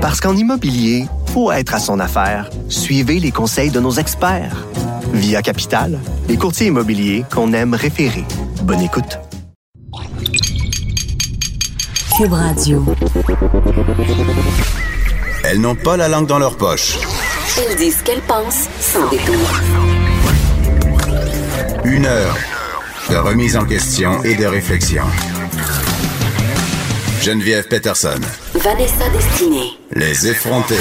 Parce qu'en immobilier, faut être à son affaire. Suivez les conseils de nos experts. Via Capital, les courtiers immobiliers qu'on aime référer. Bonne écoute. Cube Radio. Elles n'ont pas la langue dans leur poche. Elles disent ce qu'elles pensent sans détour. Une heure de remise en question et de réflexion. Geneviève Peterson. Vanessa Destinée. Les effrontés.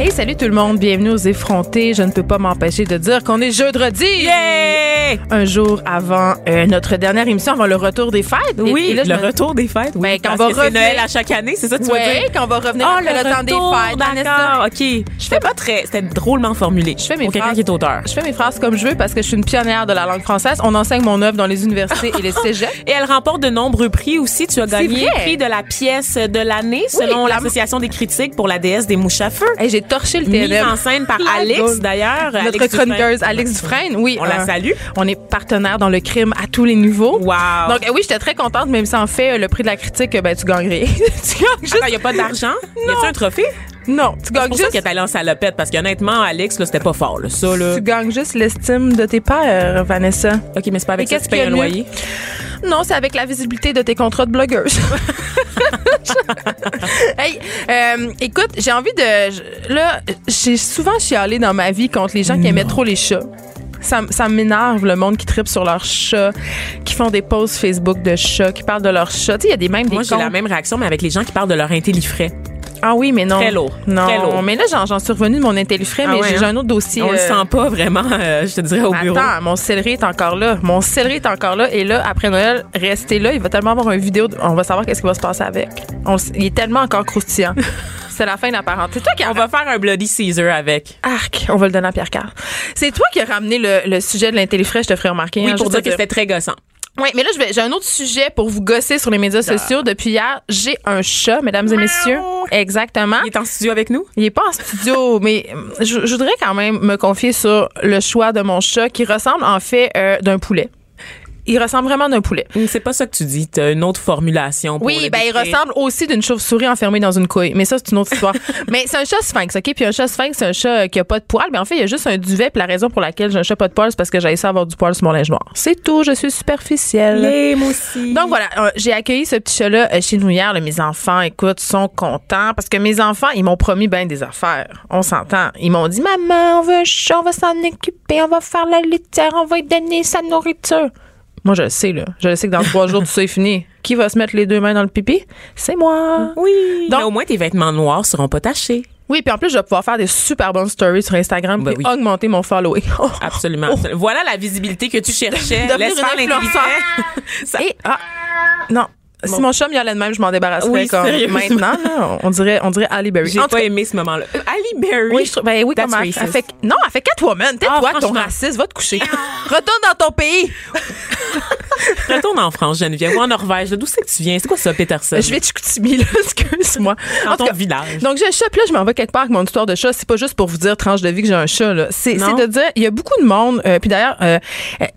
Hey, salut tout le monde, bienvenue aux effrontés. Je ne peux pas m'empêcher de dire qu'on est jeudi. Yeah! Un jour avant euh, notre dernière émission, avant le retour des fêtes. Oui, et là, je le me- retour des fêtes. Oui, Ben, quand parce on va que revenir- Noël à chaque année, c'est ça que tu veux dire? quand on va revenir Oh, après le, temps des fêtes. D'accord, OK. Je fais pas très... C'était drôlement formulé. Je fais mes Pour quelqu'un phrases- qui est auteur. Je fais mes phrases comme je veux parce que je suis une pionnière de la langue française. On enseigne mon œuvre dans les universités et les cégeps. Et elle remporte de nombreux prix aussi. Tu as gagné le prix de la pièce de l'année selon la- l'Association des critiques pour la déesse des mouches à feu. Hey, J'ai torché le Mise TNM. en scène par Alex, d'ailleurs. Notre Alex Dufresne. chroniqueuse Alex Dufresne, oui. On la euh, salue. On est partenaire dans le crime à tous les niveaux. Wow. Donc euh, oui, j'étais très contente, même si en fait euh, le prix de la critique, euh, ben tu gagnerais. tu gagnes juste. il n'y a pas d'argent? Y a-tu un trophée? Non, tu C'est gagnes pour ça juste. qu'elle est allée en salopette, parce qu'honnêtement, Alex, là, c'était pas fort, là. Ça, là. Tu gagnes juste l'estime de tes pères, Vanessa. OK, mais c'est pas avec Et ça que qu'est-ce tu payes un qu'il y a de loyer? Non, c'est avec la visibilité de tes contrats de blogueuse. euh, écoute, j'ai envie de. Là, j'ai souvent chialé dans ma vie contre les gens qui aimaient trop les chats. Ça, ça m'énerve le monde qui tripe sur leurs chats, qui font des posts Facebook de chats, qui parlent de leurs chats. Tu sais, il y a des mêmes des Moi, j'ai la même réaction, mais avec les gens qui parlent de leur intellifrais. Ah oui, mais non. Très lourd. Non, Très lourd. mais là, j'en, suis revenue de mon intellifrais, Ah mais ouais, j'ai hein? un autre dossier. On le euh, sent pas vraiment, euh, je te dirais, au bureau. Attends, mon céleri est encore là. Mon céleri est encore là. Et là, après Noël, restez là. Il va tellement avoir une vidéo. de- On va savoir qu'est-ce qui va se passer avec. On le- il est tellement encore croustillant. C'est la fin de la parenthèse. C'est toi qui On va faire un Bloody Caesar avec. Arc, on va le donner à Pierre Carl. C'est toi qui as ramené le, le sujet de l'intellifrais, je te ferai remarquer. Oui, hein, pour dire que c'était très gossant. Oui, mais là, j'ai un autre sujet pour vous gosser sur les médias sociaux. Depuis hier, j'ai un chat, mesdames et messieurs. Exactement. Il est en studio avec nous? Il est pas en studio, mais euh, je, je voudrais quand même me confier sur le choix de mon chat qui ressemble en fait euh, d'un poulet. Il ressemble vraiment d'un poulet. C'est pas ça que tu dis. T'as une autre formulation pour Oui, ben il ressemble aussi d'une chauve-souris enfermée dans une couille. Mais ça, c'est une autre histoire. mais c'est un chat sphinx, OK? Puis un chat sphinx, c'est un chat euh, qui a pas de poils. Mais en fait, il y a juste un duvet. Puis la raison pour laquelle j'ai un chat pas de poils, c'est parce que j'ai ça avoir du poil sur mon linge noir. C'est tout. Je suis superficielle. Les moi aussi. Donc voilà, euh, j'ai accueilli ce petit chat-là euh, chez nous hier. là. mes enfants, écoute, sont contents parce que mes enfants, ils m'ont promis bien des affaires. On s'entend. Ils m'ont dit, maman, on veut un chat, on va s'en occuper, on va faire la litière, on va lui donner sa nourriture. Moi, je le sais, là. Je le sais que dans trois jours, tout ça est fini. Qui va se mettre les deux mains dans le pipi? C'est moi. oui. Donc- mais au moins, tes vêtements noirs seront pas tachés. Oui, puis en plus, je vais pouvoir faire des super bonnes stories sur Instagram Ben oui. augmenter mon following. Absolument. Voilà la visibilité que tu cherchais. Devenir Laisse une faire. Ça- Et, ah, non. Si mon chum y allait de même, je m'en débarrasserais Oui, comme maintenant. là, on dirait, on dirait Ali Berry. J'ai pas cas, aimé ce moment-là. Euh, Ali Berry? Oui, je trouve. Ben oui, That's comment? Elle fait, non, elle fait Catwoman. Tais-toi, Ah, ton raciste. Va te coucher. Retourne dans ton pays. Retourne en France, Geneviève, ou en Norvège. D'où c'est que tu viens? C'est quoi ça, Peterson? Je vais te Chicoutimi, là. Excuse-moi. Dans En tout ton cas, village. Donc, j'ai un chat, puis là, je m'en vais quelque part avec mon histoire de chat. C'est pas juste pour vous dire tranche de vie que j'ai un chat, là. C'est de dire, il y a beaucoup de monde. euh, puis d'ailleurs, euh,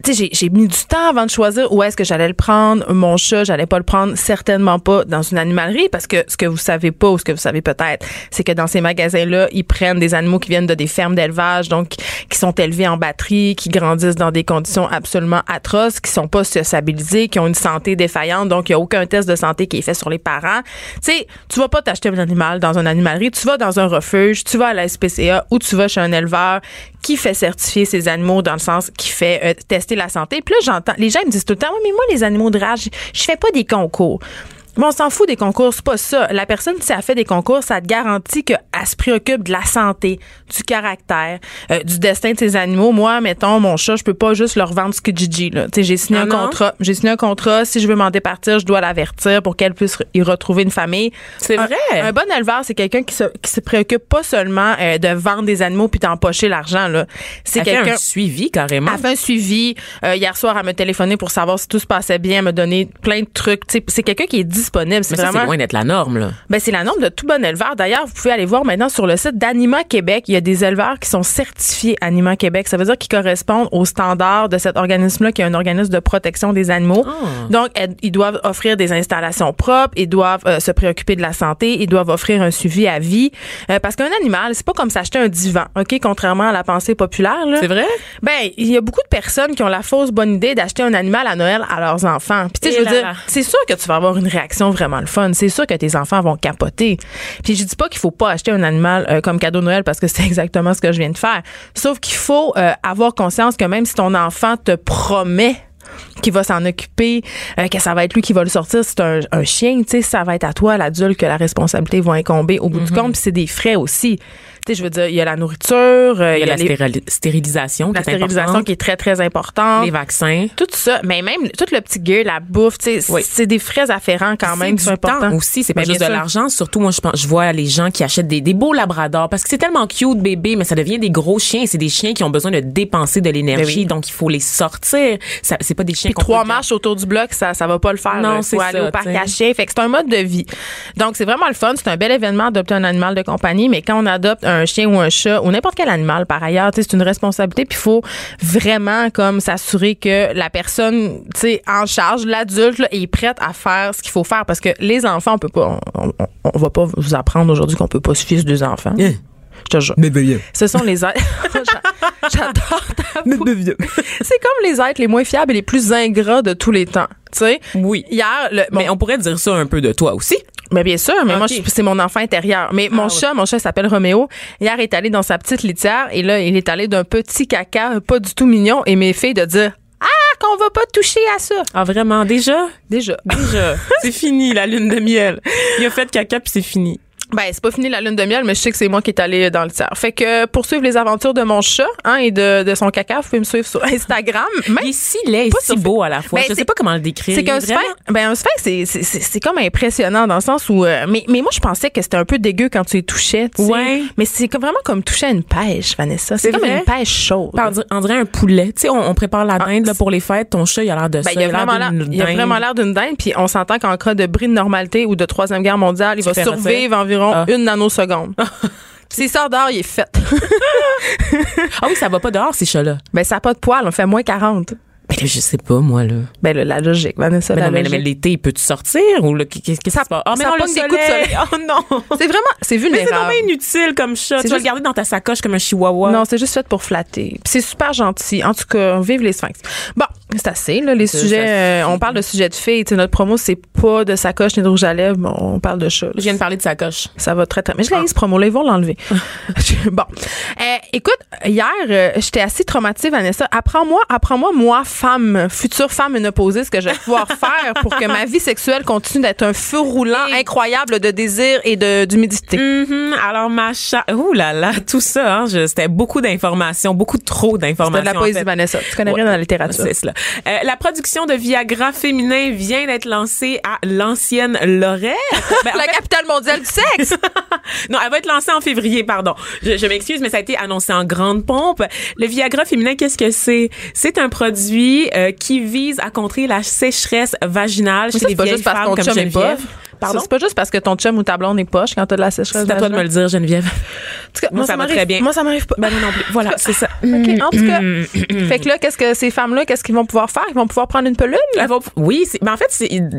tu sais, j'ai- j'ai mis du temps avant de choisir où est-ce que j'allais le prendre. Mon chat, j'allais pas le prendre certainement pas dans une animalerie parce que ce que vous savez pas ou ce que vous savez peut-être, c'est que dans ces magasins-là, ils prennent des animaux qui viennent de des fermes d'élevage, donc qui sont élevés en batterie, qui grandissent dans des conditions absolument atroces, qui sont pas sociabilisés, qui ont une santé défaillante, donc il y a aucun test de santé qui est fait sur les parents. Tu sais, tu vas pas t'acheter un animal dans une animalerie, tu vas dans un refuge, tu vas à la SPCA ou tu vas chez un éleveur qui fait certifier ces animaux dans le sens qui fait euh, tester la santé. Puis là, j'entends, les gens me disent tout le temps, oui, mais moi, les animaux de rage, je fais pas des concours. cool. Mais on s'en fout des concours, c'est pas ça. La personne, si elle fait des concours, ça te garantit qu'elle se préoccupe de la santé, du caractère, euh, du destin de ses animaux. Moi, mettons, mon chat, je peux pas juste leur vendre ce que Gigi, là. Tu sais, j'ai signé Ah un non? contrat. J'ai signé un contrat. Si je veux m'en départir, je dois l'avertir pour qu'elle puisse y retrouver une famille. C'est vrai. Un, bon éleveur, c'est quelqu'un qui se, qui se préoccupe pas seulement euh, de vendre des animaux puis d'empocher l'argent, là. C'est quelqu'un. un suivi, carrément. Elle fait un suivi. Euh, hier soir, elle me téléphonait pour savoir si tout se passait bien, elle me donner plein de trucs. C'est quelqu'un qui est disponible. C'est vraiment. loin d'être la norme, là. Ben, c'est la norme de tout bon éleveur. D'ailleurs, vous pouvez aller voir maintenant sur le site d'Anima Québec. Il y a des éleveurs qui sont certifiés Anima Québec. Ça veut dire qu'ils correspondent aux standards de cet organisme-là, qui est un organisme de protection des animaux. Ah. Donc, ils doivent offrir des installations propres, ils doivent euh, se préoccuper de la santé, ils doivent offrir un suivi à vie. Euh, parce qu'un animal, c'est pas comme s'acheter un divan, OK? Contrairement à la pensée populaire. C'est vrai? Ben, il y a beaucoup de personnes qui ont la fausse bonne idée d'acheter un animal à Noël à leurs enfants. Puis tu sais, je veux là dire, c'est sûr que tu vas avoir une réaction vraiment le fun. C'est sûr que tes enfants vont capoter. Puis je dis pas qu'il faut pas acheter un animal euh, comme cadeau de Noël parce que c'est exactement ce que je viens de faire. Sauf qu'il faut euh, avoir conscience que même si ton enfant te promet qu'il va s'en occuper, euh, que ça va être lui qui va le sortir, c'est un, un chien, tu sais, ça va être à toi, l'adulte, que la responsabilité va incomber au bout Mm-hmm. du compte. Puis c'est des frais aussi. Tu sais, je veux dire, il y a la nourriture, euh, Il y a la les- stérilisation la qui est stérilisation importante. qui est très, très importante. Les vaccins. Tout ça, mais même tout le petit gear, la bouffe, tu sais, Oui. c'est des frais afférents quand même qui C'est sont importants. aussi, c'est pas Ben, juste bien de l'argent. Surtout, moi, je pense, je vois les gens qui achètent des, des beaux labradors parce que c'est tellement cute, bébé, mais ça devient des gros chiens. C'est des chiens qui ont besoin de dépenser de l'énergie, Ben oui. donc il faut les sortir. C'est pas des chiens Puis trois marches autour du bloc, ça, ça va pas le faire. Non, c'est aller ça, au parc à chiens. Fait que c'est un mode de vie. Donc, c'est vraiment le fun. C'est un bel événement d'adopter un animal de compagnie, mais quand on adopte un chien ou un chat ou n'importe quel animal, par ailleurs, c'est une responsabilité. Puis il faut vraiment comme s'assurer que la personne, tu sais, en charge, l'adulte, est prête à faire ce qu'il faut faire parce que les enfants, on peut pas, on, on- va pas vous apprendre aujourd'hui qu'on peut pas sur des enfants. Hein? Je te jure. Ce sont les êtres. J'a- J'adore ta voix. C'est comme les êtres les moins fiables et les plus ingrats de tous les temps. Tu sais? Oui. Hier, le, bon, Mais on pourrait dire ça un peu de toi aussi. mais bien sûr, mais moi, c'est mon enfant intérieur. Mais mon Ah, chat, mon chat s'appelle Roméo. Hier, il est allé dans sa petite litière et là, il est allé d'un petit caca pas du tout mignon et mes filles de dire Ah, qu'on va pas toucher à ça. Ah, vraiment? Déjà? Déjà. Déjà. c'est fini, la lune de miel. Il a fait caca puis c'est fini. Ben, c'est pas fini la lune de miel, mais je sais que c'est moi qui est allé dans le tiers. Fait que pour suivre les aventures de mon chat hein, et de, de son caca, vous pouvez me suivre sur Instagram. Même Il est si laid Pas si beau à la fois. Ben, je sais pas comment le décrire. C'est qu'un sphinx, ben un sphinx, c'est- c'est- c'est c'est comme impressionnant dans le sens où, euh, mais, mais moi je pensais que c'était un peu dégueu quand tu les touchais, tu sais. Ouais. Mais c'est comme- vraiment comme toucher à une pêche, Vanessa. C'est comme vrai? une pêche chaude. On dirait- On dirait un poulet. Tu sais, on, on prépare la dinde là, pour les fêtes. Ton chat, il a l'air de Ben, ça. il, a vraiment l'air, d'une il a dinde. vraiment l'air d'une dinde, puis on s'entend qu'en cas de bris de normalité ou de troisième guerre mondiale, il va survivre environ Ah. une nanoseconde. S'il sort dehors, il est fait. Ah oui, ça va pas dehors, ces chats-là. ben, ça n'a pas de poils, on fait moins 40. Ben là, je sais pas, moi, là. Ben, là, la logique, Vanessa, Mais la non, mais, mais l'été, peux-tu sortir? Ou là, qu'est-ce qui se passe? Ah, mais ça non, le des coups de soleil. Oh non! C'est vraiment, c'est Mais c'est vulnérable. vraiment inutile comme chat. Tu vas le juste- garder dans ta sacoche comme un chihuahua. Non, c'est juste fait pour flatter. C'est super gentil. En tout cas, vive les sphinx. Bon, c'est assez, là, les sujets. euh, on parle de sujets de filles. Tu sais, notre promo, c'est pas de sacoche ni de rouge à lèvres. mais on parle de chat. Je viens de parler de sacoche. Ça va très, très. Mais je l'ai ce promo-là. Ils vont l'enlever. bon. Euh, écoute, hier, euh, j'étais assez traumatisée, Vanessa. Apprends-moi, apprends-moi, moi, femme, future femme ménopausée, ce que je vais pouvoir faire pour que ma vie sexuelle continue d'être un feu roulant Et- incroyable de désir et de, d'humidité. Mhm. Alors, ma chat. Ouh là là, tout ça, hein, je- c'était beaucoup d'informations, beaucoup trop C'est d'informations. de la en poésie, fait. Vanessa. Tu connais rien dans la littérature. C'est cela. Euh, la production de Viagra féminin vient d'être lancée à l'ancienne Lorette. Ben, en La fait, capitale mondiale du sexe! non, elle va être lancée en février, pardon. Je, je m'excuse, mais ça a été annoncé en grande pompe. Le Viagra féminin, qu'est-ce que c'est? C'est un produit euh, qui vise à contrer la sécheresse vaginale chez les pas vieilles femmes comme Geneviève. poche. Pardon? C'est pas juste parce que ton chum ou ta blonde est poche quand t'as de la sécheresse. C'est à toi de me le dire, Geneviève. En tout cas, Moi, ça m'arrive- très bien. Moi, ça m'arrive pas. Ben, non plus. Voilà, c'est ça. OK, en tout cas. fait que là, qu'est-ce que ces femmes-là, qu'est-ce qu'ils vont pouvoir faire? Ils vont pouvoir prendre une? Elle va- oui, c'est- ben en fait,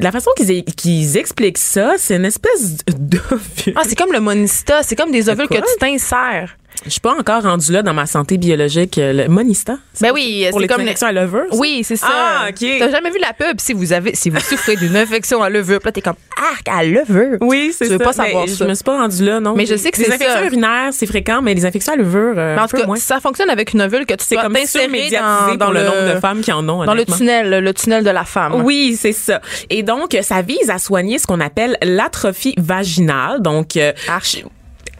la façon qu'ils expliquent ça, c'est une espèce d'ovule. Ah, c'est comme le monista. C'est comme des ovules que tu t'insères. Je suis pas encore rendue là dans ma santé biologique. euh, Le monista. Ben oui, c'est les comme infections à levure. ça? Oui, c'est ça. Ah, ok. T'as jamais vu la pub? Si vous avez, si vous souffrez d'une infection à levure. Puis là, t'es comme, arc à levure. Oui, c'est Tu ça. veux pas savoir Mais ça. Je me suis pas rendue là, non. Mais je sais que les c'est infections ça. urinaires, c'est fréquent, mais les infections à levure, euh, Mais en tout cas, moins. ça fonctionne avec une ovule que tu dois comme t'insérer dans, dans pour le, nombre de le, femmes qui en ont. dans le tunnel, le tunnel de la femme. Oui, c'est ça. Et donc, ça vise à soigner ce qu'on appelle l'atrophie vaginale. Donc, euh.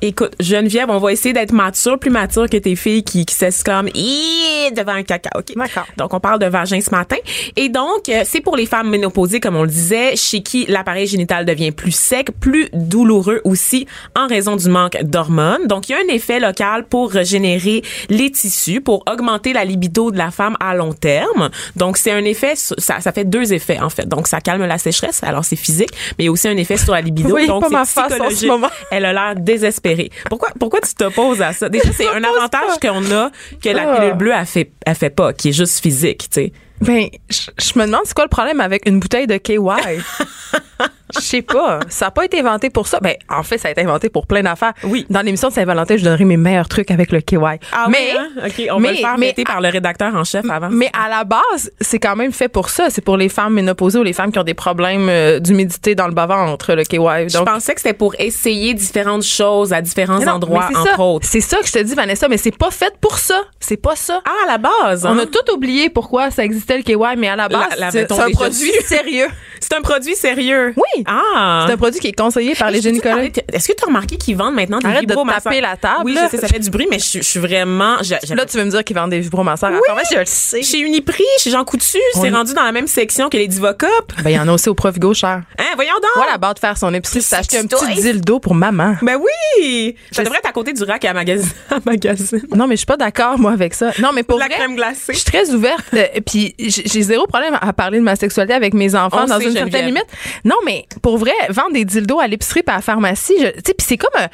Écoute, Geneviève, on va essayer d'être mature, plus mature que tes filles qui, qui s'exclament Ih devant un caca. OK? D'accord. Donc, on parle de vagin ce matin. Et donc, euh, c'est pour les femmes ménopausées, comme on le disait, chez qui l'appareil génital devient plus sec, plus douloureux aussi en raison du manque d'hormones. Donc, il y a un effet local pour régénérer les tissus, pour augmenter la libido de la femme à long terme. Donc, c'est un effet, ça, ça fait deux effets, en fait. Donc, ça calme la sécheresse, alors c'est physique, mais il y a aussi un effet sur la libido. Oui, donc, pas c'est ma face en ce psychologique. moment. Elle a l'air désespérée. Pourquoi, pourquoi tu t'opposes à ça? Déjà, c'est un avantage qu'on a que la Ah. pilule bleue, elle fait, fait pas, qui est juste physique, tu sais. Ben, je je me demande c'est quoi le problème avec une bouteille de KY. Je sais pas. Ça n'a pas été inventé pour ça. Ben, en fait, ça a été inventé pour plein d'affaires. Oui. Dans l'émission de Saint-Valentin, je donnerai mes meilleurs trucs avec le KY. Ah mais, oui, hein? OK, on va mais- le faire mais- par le rédacteur en chef avant. mais à la base, c'est quand même fait pour ça. C'est pour les femmes ménopausées ou les femmes qui ont des problèmes euh, d'humidité dans le bas-ventre, le KY. je pensais que c'était pour essayer différentes choses à différents non, endroits, entre ça. autres. C'est ça que je te dis, Vanessa, mais c'est pas fait pour ça. C'est pas ça. Ah, à la base, On hein? a tout oublié pourquoi ça existait le KY, mais à la base, c'est un produit sérieux. C'est un produit sérieux. Oui. Ah. C'est un produit qui est conseillé par les gynécologues. Est-ce que tu as remarqué qu'ils vendent maintenant des Arrête de taper la table, Oui, là. je sais, ça fait du bruit, mais je, je suis vraiment... je- Là, tu veux me dire qu'ils vendent des vibromasseurs à la pharmacie, je le sais. Chez Uniprix, chez Jean Coutu, c'est Oui. rendu dans la même section que les Divocop. Ben, il y en a aussi au Provigo cher. Hein, voyons donc! Moi, là-bas de faire son épicerie, c'est acheter un petit dildo pour maman. Ben oui! Ça devrait être à côté du rack à magazine. magazine. Non, mais je suis pas d'accord, moi, avec ça. Non, mais pour La vrai, crème glacée. Je suis très ouverte. euh, Puis j'ai zéro problème à parler de ma sexualité avec mes enfants On dans sait, une certaine limite. Non, mais pour vrai, vendre des dildos à l'épicerie puis à la pharmacie, je- tu sais, puis c'est comme un-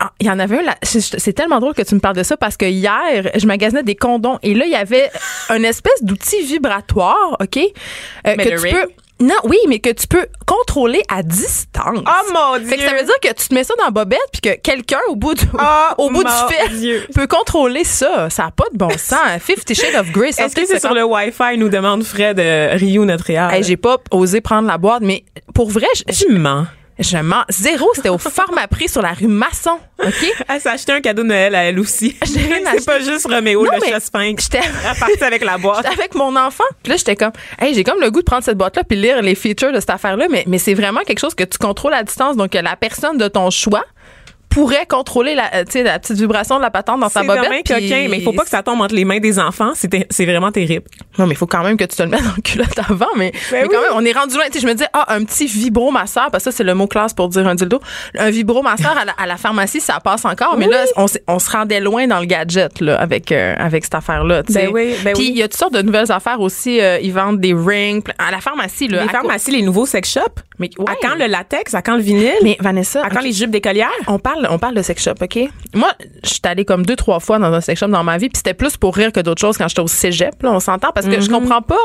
ah, il y en avait un là, c'est tellement drôle que tu me parles de ça parce que hier, je magasinais des condoms et là il y avait une espèce d'outil vibratoire, OK, euh, Mais que le tu peux non, oui, mais que tu peux contrôler à distance. Oh mon Dieu! Fait que ça veut dire que tu te mets ça dans la bobette puis que quelqu'un au bout du Oh au bout du fil Dieu. peut contrôler ça. Ça a pas de bon sens. Fifty Shades of Grey. Est-ce que c'est sur le Wi-Fi, nous demande Fred euh, Rio Notre-Réal? Hey, j'ai pas osé prendre la boîte, mais pour vrai, je, je, Tu mens. Je mens. Zéro, c'était au Pharmaprix sur la rue Masson. OK? Elle s'est acheté un cadeau de Noël à elle aussi. C'est pas juste Roméo Non, le sphinx. J'étais. Partie avec la boîte. J'étais avec mon enfant. Puis là, j'étais comme, hey, j'ai comme le goût de prendre cette boîte-là puis lire les features de cette affaire-là, mais, mais c'est vraiment quelque chose que tu contrôles à distance. Donc, la personne de ton choix pourrait contrôler la, euh, la petite vibration de la patente dans sa C'est bobette. coquin, mais il faut pas que ça tombe entre les mains des enfants. C'est c'est vraiment terrible. Non, mais il faut quand même que tu te le mettes dans le culotte avant. Mais, mais quand oui. même, on est rendu loin. Je me dis, ah, un petit vibromasseur, parce que ça, c'est le mot classe pour dire un dildo. Un vibromasseur à la, à la pharmacie, ça passe encore. Mais là, on, on se rendait loin dans le gadget, là, avec, euh, avec cette affaire-là. tu sais. Ben oui, ben Puis il y a toutes sortes de nouvelles affaires aussi. euh, ils vendent des rings. À la pharmacie, là. Les pharmacies, les nouveaux sex shops. Mais ouais. À quand le latex? À quand le vinyle? Mais Vanessa, à quand les jupes d'écolière? on parle, on parle de sex shop, OK? Moi, je suis allée comme deux, trois fois dans un sex shop dans ma vie, puis c'était plus pour rire que d'autres choses quand j'étais au cégep, là, on s'entend, parce que je Mhm. comprends pas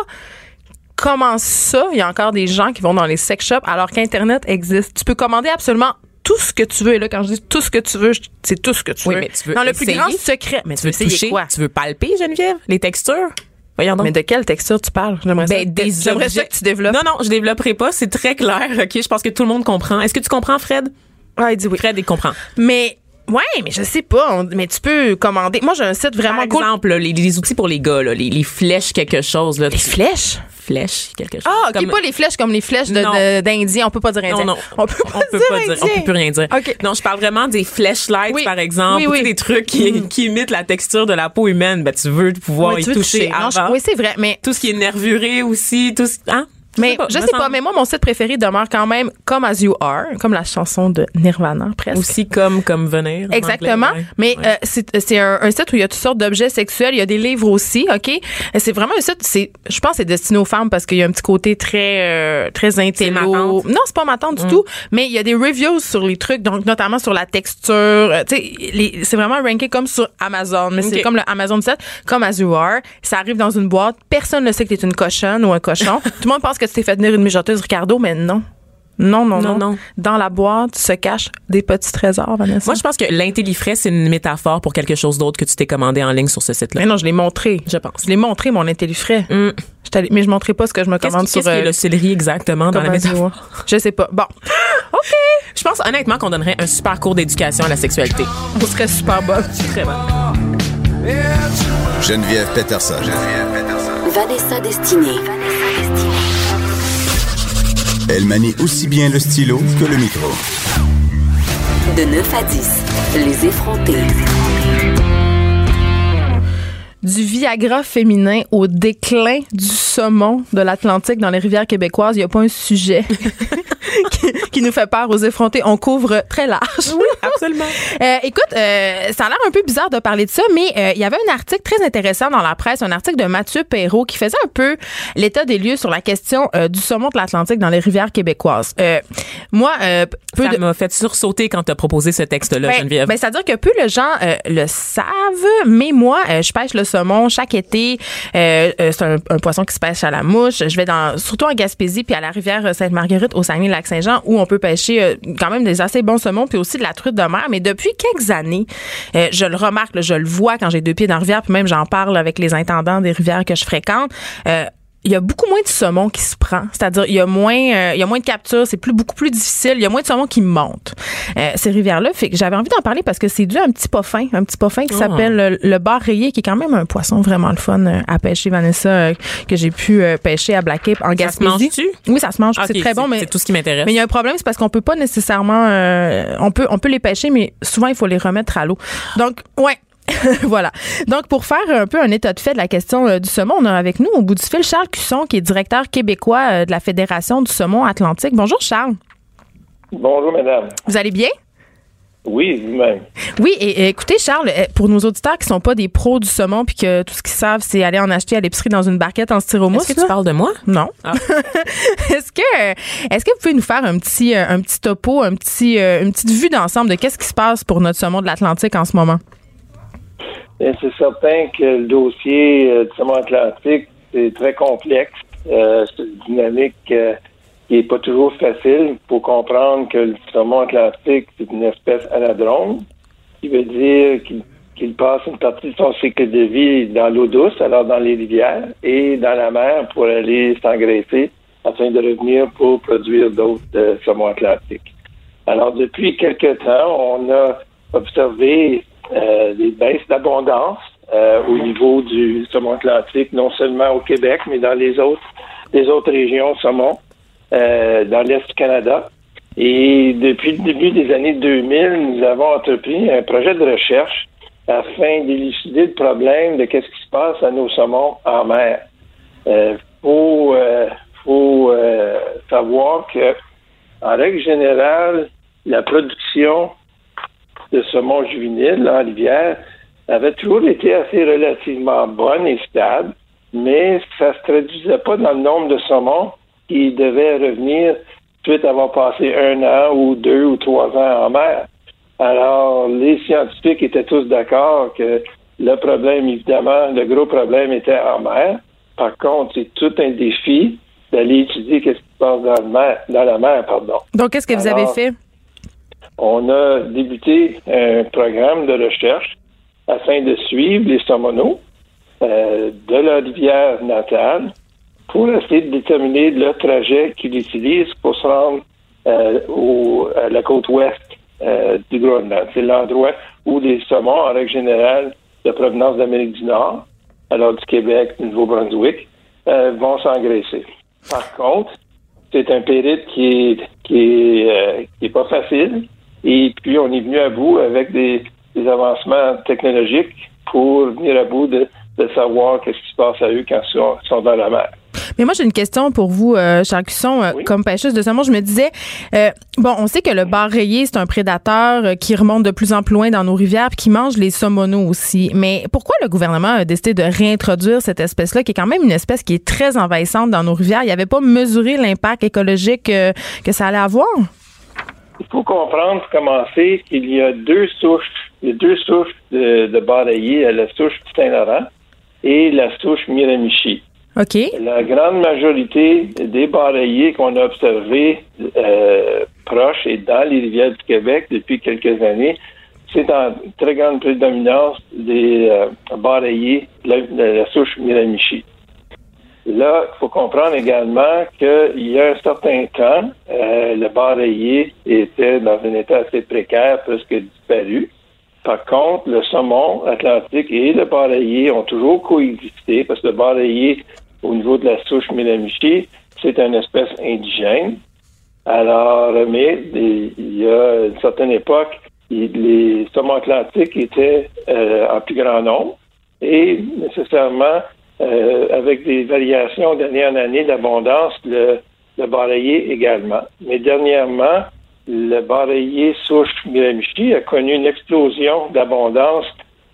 comment ça, il y a encore des gens qui vont dans les sex shops alors qu'Internet existe. Tu peux commander absolument tout ce que tu veux. Et là, quand je dis tout ce que tu veux, c'est tout ce que tu Oui, veux. mais tu veux dans le plus grand secret. Mais tu Tu veux toucher? quoi? Tu veux palper, Geneviève? Les textures? Voyons donc. Mais de quelle texture tu parles? J'aimerais ça, Ben, des j'aimerais ça que tu développes. Non, non, je développerai pas. C'est très clair. OK, je pense que tout le monde comprend. Est-ce que tu comprends, Fred? Ah, il dit oui. Fred, il comprend. Mais, ouais, mais je sais pas. on- mais tu peux commander. Moi, j'ai un site vraiment Par cool. exemple, là, les, les outils pour les gars, là, les, les flèches quelque chose. Là, Les flèches? flèches quelque chose. Ah, ok, Comme- pas les flèches comme les flèches d'Indien. On peut pas dire Indien. Non, non. On peut pas, peut dire, pas dire, on peut plus rien dire. OK. Non, je parle vraiment des flashlights, Oui. par exemple, Oui, ou oui. des trucs qui, qui imitent la texture de la peau humaine. Ben, tu veux pouvoir y toucher, Non, je- avant. oui, c'est vrai. Mais, Tout ce qui est nervuré aussi, tout ce, hein? Mais je sais pas. Mais moi, mon site préféré demeure quand même comme As You Are, comme la chanson de Nirvana, presque. Aussi comme, comme venir. en Exactement. anglais, ouais. Mais Ouais. euh, c'est c'est un, un site où il y a toutes sortes d'objets sexuels. Il y a des livres aussi, OK? C'est vraiment un site, c'est, je pense que c'est destiné aux femmes parce qu'il y a un petit côté très, euh, très intello. matante. Non, c'est pas matant Mm. du tout. Mais il y a des reviews sur les trucs, donc notamment sur la texture. euh, tu sais, c'est vraiment ranké comme sur Amazon. Mais c'est comme le Amazon site, comme As You Are. Ça arrive dans une boîte. Personne ne sait que t'es une cochonne ou un cochon. tout le monde pense que tu t'es fait venir une mijoteuse Ricardo, mais non. Non, non, non, Non, non. Dans la boîte se cachent des petits trésors, Vanessa. Moi, je pense que l'intellifrais, c'est une métaphore pour quelque chose d'autre que tu t'es commandé en ligne sur ce site-là. Mais non, je l'ai montré. Je pense. Je l'ai montré, mon intellifrais. Allée- mais je montrais pas ce que je me commande sur qu'est-ce qui est euh, le céleri exactement dans la métaphore? Je sais pas. Bon, Je pense honnêtement qu'on donnerait un super cours d'éducation à la sexualité. on serait super bon. Très bon. Geneviève Peterson. Vanessa Destinée. Elle manie aussi bien le stylo que le micro. De 9 à 10, les effrontés. Du Viagra féminin au déclin du saumon de l'Atlantique dans les rivières québécoises, il n'y a pas un sujet qui, qui nous fait peur aux effrontés. On couvre très large. Oui, absolument. Euh, écoute, euh, ça a l'air un peu bizarre de parler de ça, mais euh, il y avait un article très intéressant dans la presse, un article de Mathieu Perrault qui faisait un peu l'état des lieux sur la question euh, du saumon de l'Atlantique dans les rivières québécoises. Euh, moi, euh, peu Ça de... m'a fait sursauter quand tu as proposé ce texte-là, Ben, Geneviève. ben, c'est-à-dire que peu de gens euh, le savent, mais moi, euh, je pêche le saumon chaque été. Euh, euh, c'est un, un poisson qui se pêche à la mouche. Je vais dans, surtout en Gaspésie, puis à la rivière Sainte-Marguerite, au Saguenay-Lac-Saint-Jean, où on peut pêcher euh, quand même des assez bons saumons, puis aussi de la truite de mer. Mais depuis quelques années, euh, je le remarque, je le vois quand j'ai deux pieds dans la rivière, puis même j'en parle avec les intendants des rivières que je fréquente. Euh, il y a beaucoup moins de saumon qui se prend. C'est-à-dire, il y a moins, euh, il y a moins de captures, c'est plus, beaucoup plus difficile. Il y a moins de saumon qui monte. Euh, ces rivières-là, fait que j'avais envie d'en parler parce que c'est dû à un petit poffin, un petit poffin qui Oh. s'appelle le, le bar rayé, qui est quand même un poisson vraiment le fun euh, à pêcher, Vanessa, euh, que j'ai pu euh, pêcher à Black Cape en Ça se Gaspésie. mange-tu? Oui, ça se mange. Ok, c'est très bon, mais C'est tout ce qui m'intéresse. mais il y a un problème, c'est parce qu'on peut pas nécessairement, euh, on peut, on peut les pêcher, mais souvent il faut les remettre à l'eau. Donc, ouais. voilà. Donc, pour faire un peu un état de fait de la question euh, du saumon, on a avec nous au bout du fil Charles Cusson, qui est directeur québécois euh, de la Fédération du saumon atlantique. Bonjour Charles. Bonjour, madame. Vous allez bien? Oui, vous-même. Oui, et, et écoutez, Charles, euh, pour nos auditeurs qui sont pas des pros du saumon puis que tout ce qu'ils savent, c'est aller en acheter à l'épicerie dans une barquette en styromousse. Est-ce que tu parles de moi? Non. Ah. est-ce que est-ce que vous pouvez nous faire un petit un petit topo, un petit une petite vue d'ensemble de qu'est-ce qui se passe pour notre saumon de l'Atlantique en ce moment? C'est certain que le dossier euh, du saumon atlantique, c'est très complexe. Euh, c'est une dynamique euh, qui n'est pas toujours facile pour comprendre que le saumon atlantique, c'est une espèce anadrome, qui veut dire qu'il qu'il passe une partie de son cycle de vie dans l'eau douce, alors dans les rivières, et dans la mer pour aller s'engraisser afin de revenir pour produire d'autres euh, saumons atlantiques. Alors, depuis quelque temps, on a observé euh, des baisses d'abondance euh, au niveau du saumon atlantique, non seulement au Québec, mais dans les autres, les autres régions saumon, euh, dans l'Est du Canada. Et depuis le début des années 2000, nous avons entrepris un projet de recherche afin d'élucider le problème de qu'est-ce qui se passe à nos saumons en mer. Euh, faut euh, faut savoir que, en règle générale, la production de saumon juvénile en rivière avait toujours été assez relativement bonne et stable, mais ça se traduisait pas dans le nombre de saumons qui devaient revenir suite à avoir passé un an ou deux ou trois ans en mer. Alors, les scientifiques étaient tous d'accord que le problème, évidemment, le gros problème était en mer. Par contre, c'est tout un défi d'aller étudier qu'est-ce qui se passe dans, le mer, dans la mer. Pardon. Donc qu'est-ce que vous avez fait? On a débuté un programme de recherche afin de suivre les saumonaux euh, de la rivière natale pour essayer de déterminer le trajet qu'ils utilisent pour se rendre euh, au- à la côte ouest euh, du Groenland. C'est l'endroit où les saumons, en règle générale, de provenance d'Amérique du Nord, alors du Québec, du Nouveau-Brunswick, vont s'engraisser. Par contre, c'est un périple qui est, qui pas facile. Et puis, on est venu à bout avec des, des avancements technologiques pour venir à bout de, de savoir qu'est-ce qui se passe à eux quand ils sont, sont dans la mer. Mais moi, j'ai une question pour vous, euh, Charles Cusson. Euh, Oui. Comme pêcheuse de saumon, je me disais, euh, bon, on sait que le bar rayé, c'est un prédateur qui remonte de plus en plus loin dans nos rivières puis qui mange les saumonaux aussi. Mais pourquoi le gouvernement a décidé de réintroduire cette espèce-là, qui est quand même une espèce qui est très envahissante dans nos rivières? Il n'y avait pas mesuré l'impact écologique que ça allait avoir? Il faut comprendre, pour commencer, qu'il y a deux souches, il y a deux souches de, de la souche Saint-Laurent et la souche Miramichi. OK. La grande majorité des baraillés qu'on a observés euh, proches et dans les rivières du Québec depuis quelques années, c'est en très grande prédominance des euh, baraillés de la, de la souche Miramichi. Là, il faut comprendre également qu'il y a un certain temps, euh, le baraillé était dans un état assez précaire, presque disparu. Par contre, le saumon atlantique et le baraillé ont toujours coexisté parce que le baraillé, au niveau de la souche Miramichi, c'est une espèce indigène. Alors, mais il y a une certaine époque, les saumons atlantiques étaient euh, en plus grand nombre et nécessairement, euh, avec des variations d'année en année d'abondance, le, le également. Mais dernièrement, le bareillé souche Miramichi a connu une explosion d'abondance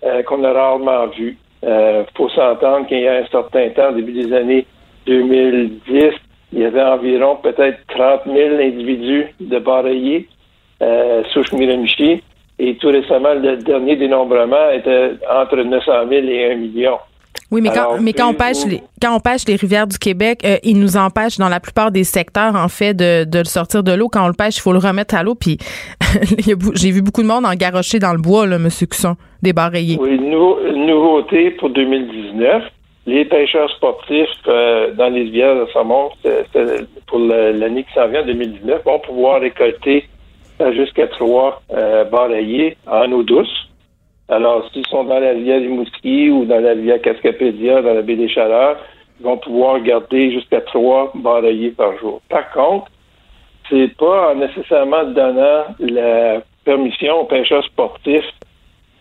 euh, qu'on a rarement vue. Il euh, faut s'entendre qu'il y a un certain temps, début des années 2010, il y avait environ peut-être 30 000 individus de bareillés euh, souche Miramichi. Et tout récemment, le dernier dénombrement était entre 900 000 et 1 million. Oui, mais quand, mais quand on pêche les, quand on pêche les rivières du Québec, euh, ils nous empêchent dans la plupart des secteurs, en fait, de, de le sortir de l'eau. Quand on le pêche, il faut le remettre à l'eau. Puis j'ai vu beaucoup de monde en garocher dans le bois, là, M. Cusson, débarrayé. Oui, une nouveauté pour 2019. Les pêcheurs sportifs euh, dans les rivières de saumon, pour l'année qui s'en vient, 2019, vont pouvoir récolter jusqu'à trois euh, en eau douce. Alors, s'ils sont dans la rivière du Mouski ou dans la rivière Cascapédia, dans la baie des Chaleurs, ils vont pouvoir garder jusqu'à trois bareillés par jour. Par contre, c'est pas nécessairement donnant la permission aux pêcheurs sportifs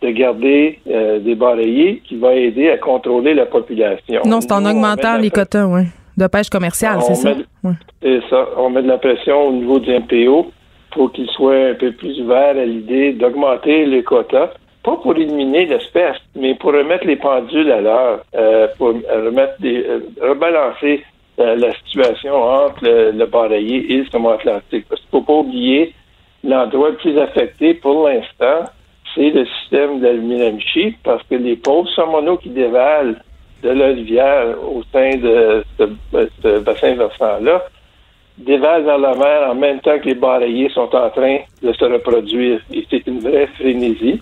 de garder euh, des bareillés qui va aider à contrôler la population. Non, c'est en augmentant les quotas, oui, de pêche commerciale, c'est ça? C'est ça. On met de la pression au niveau du MPO pour qu'il soit un peu plus ouvert à l'idée d'augmenter les quotas pas pour éliminer l'espèce, mais pour remettre les pendules à l'heure, euh, pour remettre des, euh, rebalancer euh, la situation entre le, le et le saumon atlantique. Parce qu'il ne faut pas oublier l'endroit le plus affecté pour l'instant, c'est le système de Miramichi, parce que les pauvres saumonaux qui dévalent de la rivière au sein de ce, bassin versant-là dévalent vers la mer en même temps que les bareillés sont en train de se reproduire. Et c'est une vraie frénésie.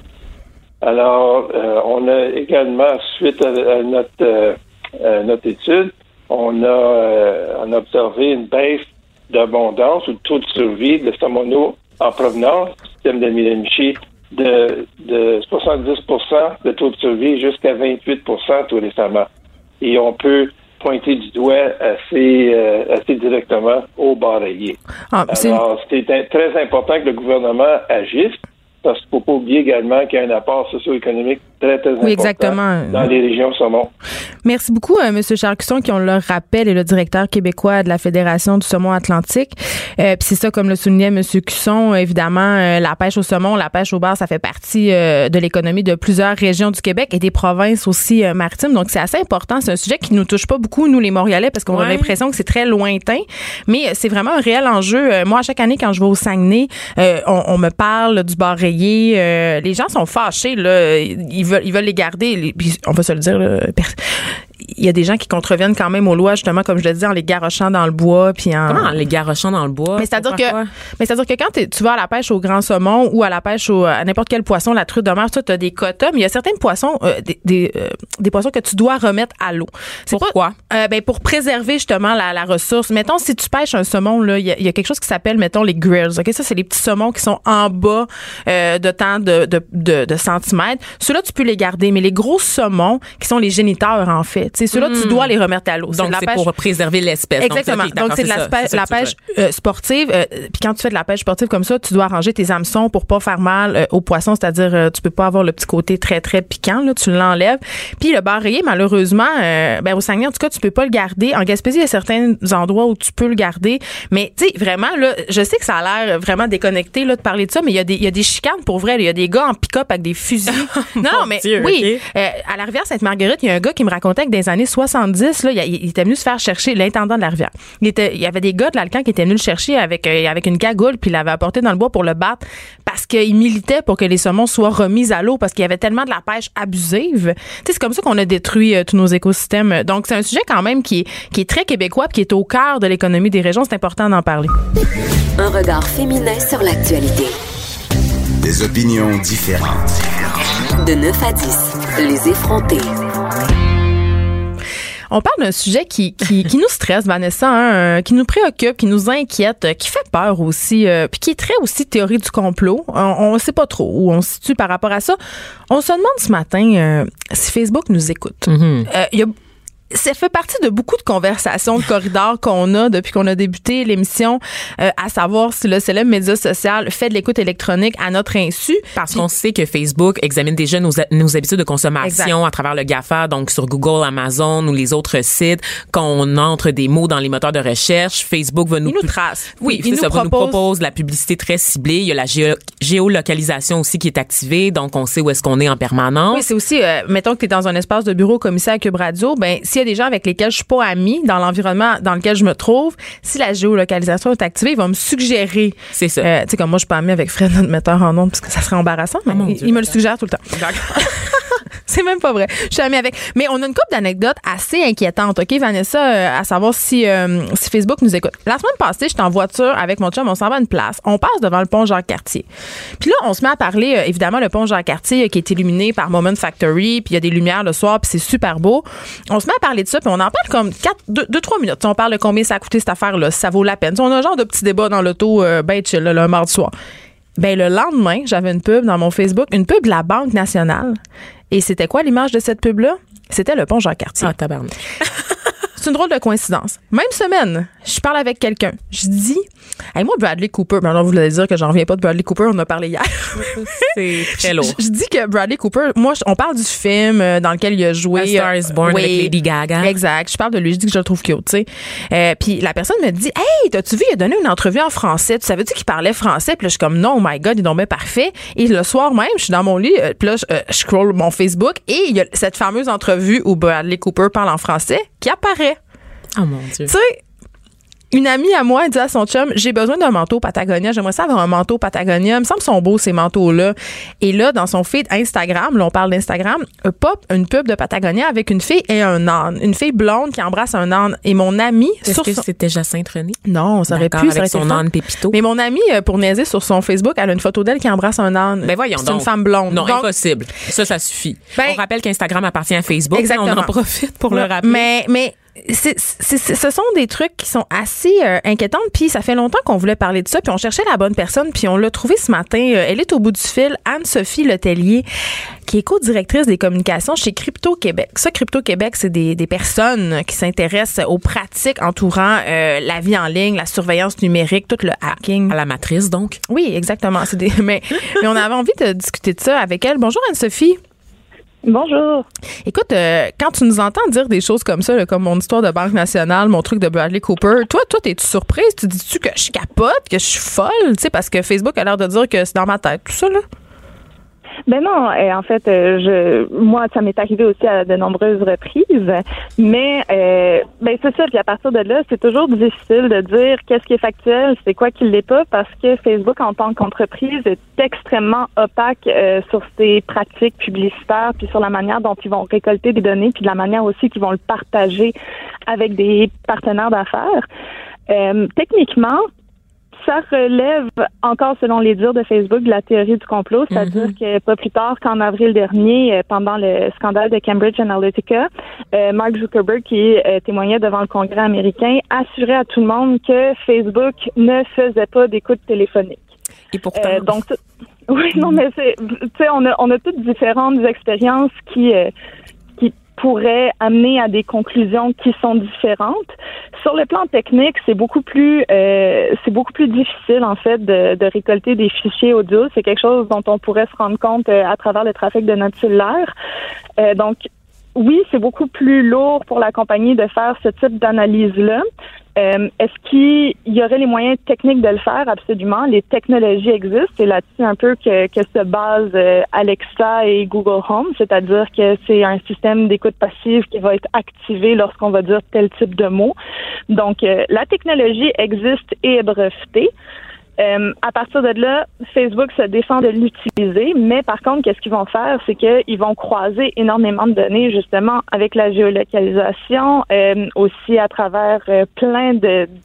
Alors, euh, on a également, suite à, notre, euh, notre étude, on a, euh, on a observé une baisse d'abondance ou de taux de survie de samono en provenance du système de Miramichi de, de 70% de taux de survie jusqu'à 28% tout récemment. Et on peut pointer du doigt assez, assez directement au bareillé. Ah, Alors, c'est très important que le gouvernement agisse parce qu'il ne faut pas oublier également qu'il y a un apport socio-économique très, très important exactement. dans les régions saumon. Merci beaucoup, euh, M. Charcusson, qui, on le rappelle, est le directeur québécois de la Fédération du saumon atlantique. Euh, Puis c'est ça, comme le soulignait M. Cusson, évidemment, euh, la pêche au saumon, la pêche au bar, ça fait partie euh, de l'économie de plusieurs régions du Québec et des provinces aussi maritimes. Donc, c'est assez important. C'est un sujet qui nous touche pas beaucoup, nous, les Montréalais, parce qu'on a l'impression que c'est très lointain. Mais c'est vraiment un réel enjeu. moi, chaque année, quand je vais au Saguenay, on, on, me parle du bar euh, les gens sont fâchés, là. Ils veulent, les garder. puis on va se le dire, il y a des gens qui contreviennent quand même aux lois, justement, comme je le disais, en les garochant dans le bois. Puis en... Comment en les garochant dans le bois? Mais c'est-à-dire que, mais c'est-à-dire que quand tu vas à la pêche au grand saumon ou à la pêche au, à n'importe quel poisson, la truite de mer, tu as des quotas, mais il y a certains poissons, euh, des, euh, des, poissons que tu dois remettre à l'eau. Pourquoi? euh, ben, pour préserver justement la, la, ressource. Mettons, si tu pêches un saumon, là, il y, y, a quelque chose qui s'appelle, mettons, les grills. OK? Ça, c'est les petits saumons qui sont en bas euh, de tant de, de, de, de centimètres. Ceux-là, tu peux les garder, mais les gros saumons, qui sont les géniteurs, en fait, ceux-là, tu hmm. dois les remettre à l'eau. Donc, c'est pour préserver l'espèce. Exactement. Donc, c'est de la, la pêche euh, sportive. Euh, puis quand tu fais de la pêche sportive comme ça, tu dois arranger tes hameçons pour pas faire mal euh, aux poissons, c'est-à-dire tu peux pas avoir le petit côté très, très piquant, là, tu l'enlèves. Puis le barrier, malheureusement, ben, au Saguenay, en tout cas, tu peux pas le garder. En Gaspésie, il y a certains endroits où tu peux le garder. Mais, tu sais, vraiment, là, je sais que ça a l'air vraiment déconnecté, là, de parler de ça, mais il y a des, y a des chicanes pour vrai. Il y a des gars en pick-up avec des fusils. non, mais oui. à la rivière Sainte-Marguerite, il y a un gars qui me racontait que dans les années 70, là, il, était venu se faire chercher l'intendant de la rivière. Il, était, il y avait des gars de l'Alcan qui étaient venus le chercher avec, euh, avec une cagoule, puis il l'avait apporté dans le bois pour le battre parce qu'il militait pour que les saumons soient remis à l'eau parce qu'il y avait tellement de la pêche abusive. c'est comme ça qu'on a détruit euh, tous nos écosystèmes. Donc, c'est un sujet quand même qui est, qui est très québécois, qui est au cœur de l'économie des régions. C'est important d'en parler. Un regard féminin sur l'actualité. Des opinions différentes. De 9 à 10, les effrontés. On parle d'un sujet qui, qui, qui, nous stresse, Vanessa, hein, qui nous préoccupe, qui nous inquiète, qui fait peur aussi, euh, puis qui est très aussi théorie du complot. On ne sait pas trop où on se situe par rapport à ça. On se demande ce matin euh, si Facebook nous écoute. Euh, y a ça fait partie de beaucoup de conversations de corridor qu'on a depuis qu'on a débuté l'émission, euh, à savoir si le célèbre média social fait de l'écoute électronique à notre insu. Parce qu'on sait que Facebook examine déjà nos, nos habitudes de consommation Exact. à travers le GAFA, donc sur Google, Amazon ou les autres sites. Quand on entre des mots dans les moteurs de recherche, Facebook va nous... Il nous trace. Oui, Il nous ça, va nous propose- propose la publicité très ciblée. Il y a la géo- géolocalisation aussi qui est activée, donc on sait où est-ce qu'on est en permanence. Oui, c'est aussi, euh, mettons que tu es dans un espace de bureau commissaire à Cube Radio, ben, s'il y a des gens avec lesquels je suis pas amie dans l'environnement dans lequel je me trouve, si la géolocalisation est activée, il va me suggérer. C'est ça. Euh, tu sais, comme moi, je suis pas amie avec Fred, notre metteur en ondes, parce que ça serait embarrassant, mais Oh il, Dieu, il me le suggère tout le temps. C'est même pas vrai. Je suis amie avec. Mais on a une couple d'anecdotes assez inquiétantes, OK, Vanessa, euh, à savoir si, euh, si Facebook nous écoute. La semaine passée, j'étais en voiture avec mon chum, on s'en va à une place. On passe devant le pont Jacques-Cartier. Puis là, on se met à parler, euh, évidemment, le pont Jacques-Cartier euh, qui est illuminé par Moment Factory, puis il y a des lumières le soir, puis c'est super beau. On se met à parler de ça, puis on en parle comme 2-3 minutes. Tu sais, on parle de combien ça a coûté cette affaire-là, si ça vaut la peine. On a un genre de petit débat dans l'auto, euh, ben chill, là, le mardi soir. Ben, le lendemain, j'avais une pub dans mon Facebook, une pub de la Banque nationale. Et c'était quoi l'image de cette pub-là? C'était le pont Jean-Cartier. Ah, tabarnak. C'est une drôle de coïncidence. Même semaine, je parle avec quelqu'un. Je dis, hey, moi, Bradley Cooper, maintenant, vous voulez dire que j'en reviens pas de Bradley Cooper, on en a parlé hier. C'est très lourd. Je, je dis que Bradley Cooper, moi, je- on parle du film euh, dans lequel il a joué. A Star is Born Oui. avec Lady Gaga. Exact. Je parle de lui, je dis que je le trouve cute, tu sais. Euh, puis la personne me dit, hey, t'as-tu vu, il a donné une entrevue en français. Tu savais-tu qu'il parlait français? Puis là, je suis comme, non, oh my God, il est donc parfait. Et le soir même, je suis dans mon lit, euh, puis là, je, euh, je scroll mon Facebook et il y a cette fameuse entrevue où Bradley Cooper parle en français qui apparaît. Oh mon Dieu. Tu sais, une amie à moi elle dit à son chum j'ai besoin d'un manteau Patagonia j'aimerais ça avoir un manteau Patagonia il me semble sont beaux ces manteaux là et là dans son feed Instagram là on parle d'Instagram pop une pub de Patagonia avec une fille et un âne une fille blonde qui embrasse un âne et mon ami Est-ce que son- c'était Jacinthe René? non ça aurait pu ça avec aurait son âne Pépito. mais mon ami euh, pour niaiser sur son Facebook elle a une photo d'elle qui embrasse un âne Ben voyons c'est une femme blonde Non, Donc, impossible. Ça, ça suffit. Ben- on rappelle qu'Instagram appartient à Facebook. Exactement. On en profite pour le rappeler. Mais, mais ce sont des trucs qui sont assez euh, inquiétants. Puis ça fait longtemps qu'on voulait parler de ça. Puis on cherchait la bonne personne. Puis on l'a trouvée ce matin. Euh, Elle est au bout du fil. Anne-Sophie Letellier, qui est co-directrice des communications chez Crypto Québec. Ça, Crypto Québec, c'est des, des personnes qui s'intéressent aux pratiques entourant euh, la vie en ligne, la surveillance numérique, tout le hacking. À la matrice, donc. Oui, exactement. C'est des, mais, mais on avait envie de discuter de ça avec elle. Bonjour Anne-Sophie. Bonjour. Écoute, euh, quand tu nous entends dire des choses comme ça, comme mon histoire de Banque nationale, mon truc de Bradley Cooper, toi, toi, t'es-tu surprise? Tu dis-tu que je capote, que je suis folle? Tu sais, parce que Facebook a l'air de dire que c'est dans ma tête, tout ça, là? Ben non, euh, en fait, euh, je, moi, ça m'est arrivé aussi à de nombreuses reprises, mais euh, ben c'est ça. Puis à partir de là, c'est toujours difficile de dire qu'est-ce qui est factuel, c'est quoi qui l'est pas, parce que Facebook, en tant qu'entreprise, est extrêmement opaque euh, sur ses pratiques publicitaires, puis sur la manière dont ils vont récolter des données, puis de la manière aussi qu'ils vont le partager avec des partenaires d'affaires. Euh, techniquement, ça relève encore, selon les dires de Facebook, de la théorie du complot, c'est-à-dire que pas plus tard qu'en avril dernier, euh, pendant le scandale de Cambridge Analytica, euh, Mark Zuckerberg, qui euh, témoignait devant le Congrès américain, assurait à tout le monde que Facebook ne faisait pas d'écoute téléphonique. Et pourtant. Euh, donc, oui, non, mais c'est, tu sais, on a, on a toutes différentes expériences qui, euh, qui pourraient amener à des conclusions qui sont différentes. Sur le plan technique, c'est beaucoup plus, euh, c'est beaucoup plus difficile en fait de, de récolter des fichiers audio. C'est quelque chose dont on pourrait se rendre compte euh, à travers le trafic de notre cellulaire. Euh, donc, oui, c'est beaucoup plus lourd pour la compagnie de faire ce type d'analyse-là. Euh, Est-ce qu'il y aurait les moyens techniques de le faire? Absolument. Les technologies existent. C'est là-dessus un peu que, se base euh, Alexa et Google Home, c'est-à-dire que c'est un système d'écoute passive qui va être activé lorsqu'on va dire tel type de mot. Donc, euh, la technologie existe et est brevetée. Euh, à partir de là, Facebook se défend de l'utiliser, mais par contre, qu'est-ce qu'ils vont faire, c'est qu'ils vont croiser énormément de données justement avec la géolocalisation, euh, aussi à travers euh, plein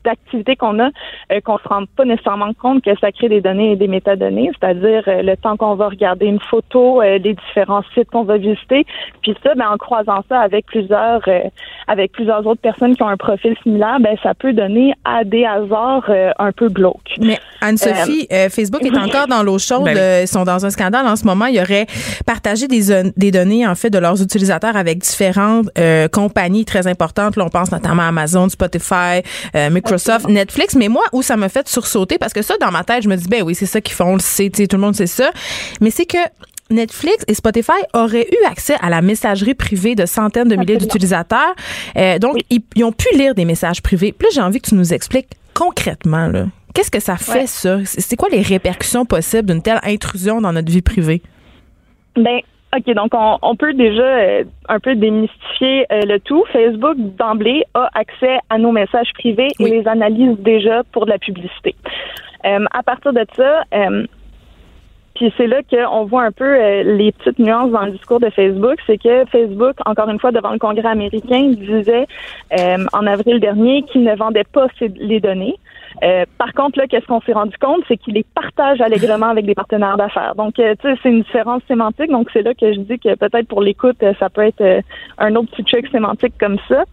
d'activités qu'on a, euh, qu'on se rend pas nécessairement compte que ça crée des données et des métadonnées, c'est-à-dire euh, le temps qu'on va regarder une photo, les différents sites qu'on va visiter, puis ça, ben, en croisant ça avec plusieurs avec plusieurs autres personnes qui ont un profil similaire, ben ça peut donner à des hasards un peu glauques. Anne-Sophie, euh, Facebook est encore dans l'eau chaude. Ben oui. Euh, Ils sont dans un scandale en ce moment. Ils auraient partagé des, des données, en fait, de leurs utilisateurs avec différentes euh, compagnies très importantes. Là, on pense notamment à Amazon, Spotify, euh, Microsoft, Netflix. Mais moi, où ça m'a fait sursauter, parce que ça, dans ma tête, je me dis, ben oui, c'est ça qu'ils font, on le sait, tu sais, tout le monde sait ça. Mais c'est que Netflix et Spotify auraient eu accès à la messagerie privée de centaines de milliers d'utilisateurs. Euh, donc, ils, ils ont pu lire des messages privés. Puis là, j'ai envie que tu nous expliques concrètement, là, qu'est-ce que ça fait, Ouais. ça? C'est quoi les répercussions possibles d'une telle intrusion dans notre vie privée? Ben, OK, donc on, on peut déjà euh, un peu démystifier euh, le tout. Facebook, d'emblée, a accès à nos messages privés Oui. et les analyse déjà pour de la publicité. Euh, à partir de ça, puis c'est là qu'on voit un peu les petites nuances dans le discours de Facebook, c'est que Facebook, encore une fois, devant le Congrès américain, disait en avril dernier qu'il ne vendait pas les données. Euh, par contre, là, qu'est-ce qu'on s'est rendu compte, c'est qu'il les partage allègrement avec des partenaires d'affaires. Donc, euh, tu sais, c'est une différence sémantique. Donc, c'est là que je dis que peut-être pour l'écoute, euh, ça peut être euh, un autre petit truc sémantique comme ça.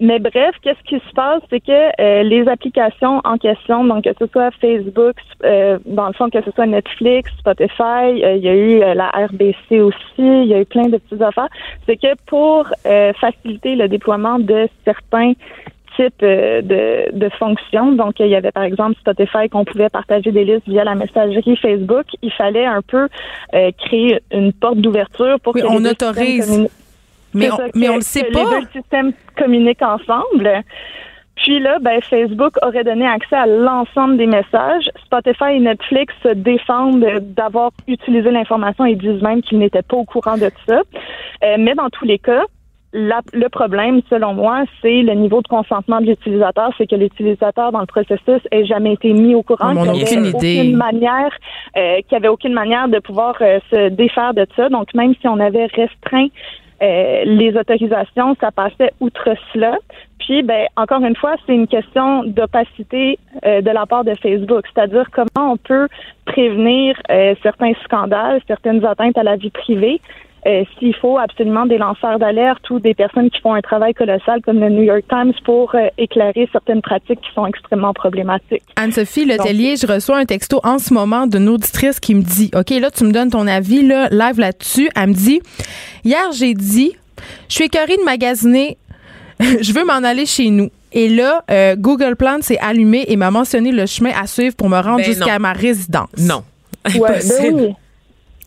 Mais bref, qu'est-ce qui se passe, c'est que euh, les applications en question, donc que ce soit Facebook, euh, dans le fond que ce soit Netflix, Spotify, il y a eu la RBC aussi, il y a eu plein de petites affaires. C'est que pour faciliter le déploiement de certains types euh, de, de fonctions, donc il y avait par exemple Spotify qu'on pouvait partager des listes via la messagerie Facebook, il fallait un peu euh, créer une porte d'ouverture pour Oui, que on les autorise. Mais on, ça, mais que- on le sait que pas. Les deux systèmes communiquent ensemble. Puis là, ben, Facebook aurait donné accès à l'ensemble des messages. Spotify et Netflix se défendent d'avoir utilisé l'information et disent même qu'ils n'étaient pas au courant de ça. Euh, mais dans tous les cas, la- le problème, selon moi, c'est le niveau de consentement de l'utilisateur. C'est que l'utilisateur dans le processus ait jamais été mis au courant. N'a qu'il y aucune avait idée. aucune manière, euh, qu'il n'y avait aucune manière de pouvoir euh, se défaire de ça. Donc, même si on avait restreint euh, les autorisations, ça passait outre cela. Puis, ben, encore une fois, c'est une question d'opacité euh, de la part de Facebook, c'est-à-dire comment on peut prévenir euh, certains scandales, certaines atteintes à la vie privée. Euh, S'il faut absolument des lanceurs d'alerte ou des personnes qui font un travail colossal comme le New York Times pour euh, éclairer certaines pratiques qui sont extrêmement problématiques. Anne-Sophie Letellier, je reçois un texto en ce moment d'une auditrice qui me dit OK, là, tu me donnes ton avis, là, live là-dessus. Elle me dit Hier, j'ai dit, je suis écœurée de magasiner, je veux m'en aller chez nous. Et là, euh, Google Plan s'est allumé et m'a mentionné le chemin à suivre pour me rendre Ben jusqu'à ma résidence. Non. Ouais, Impossible. ben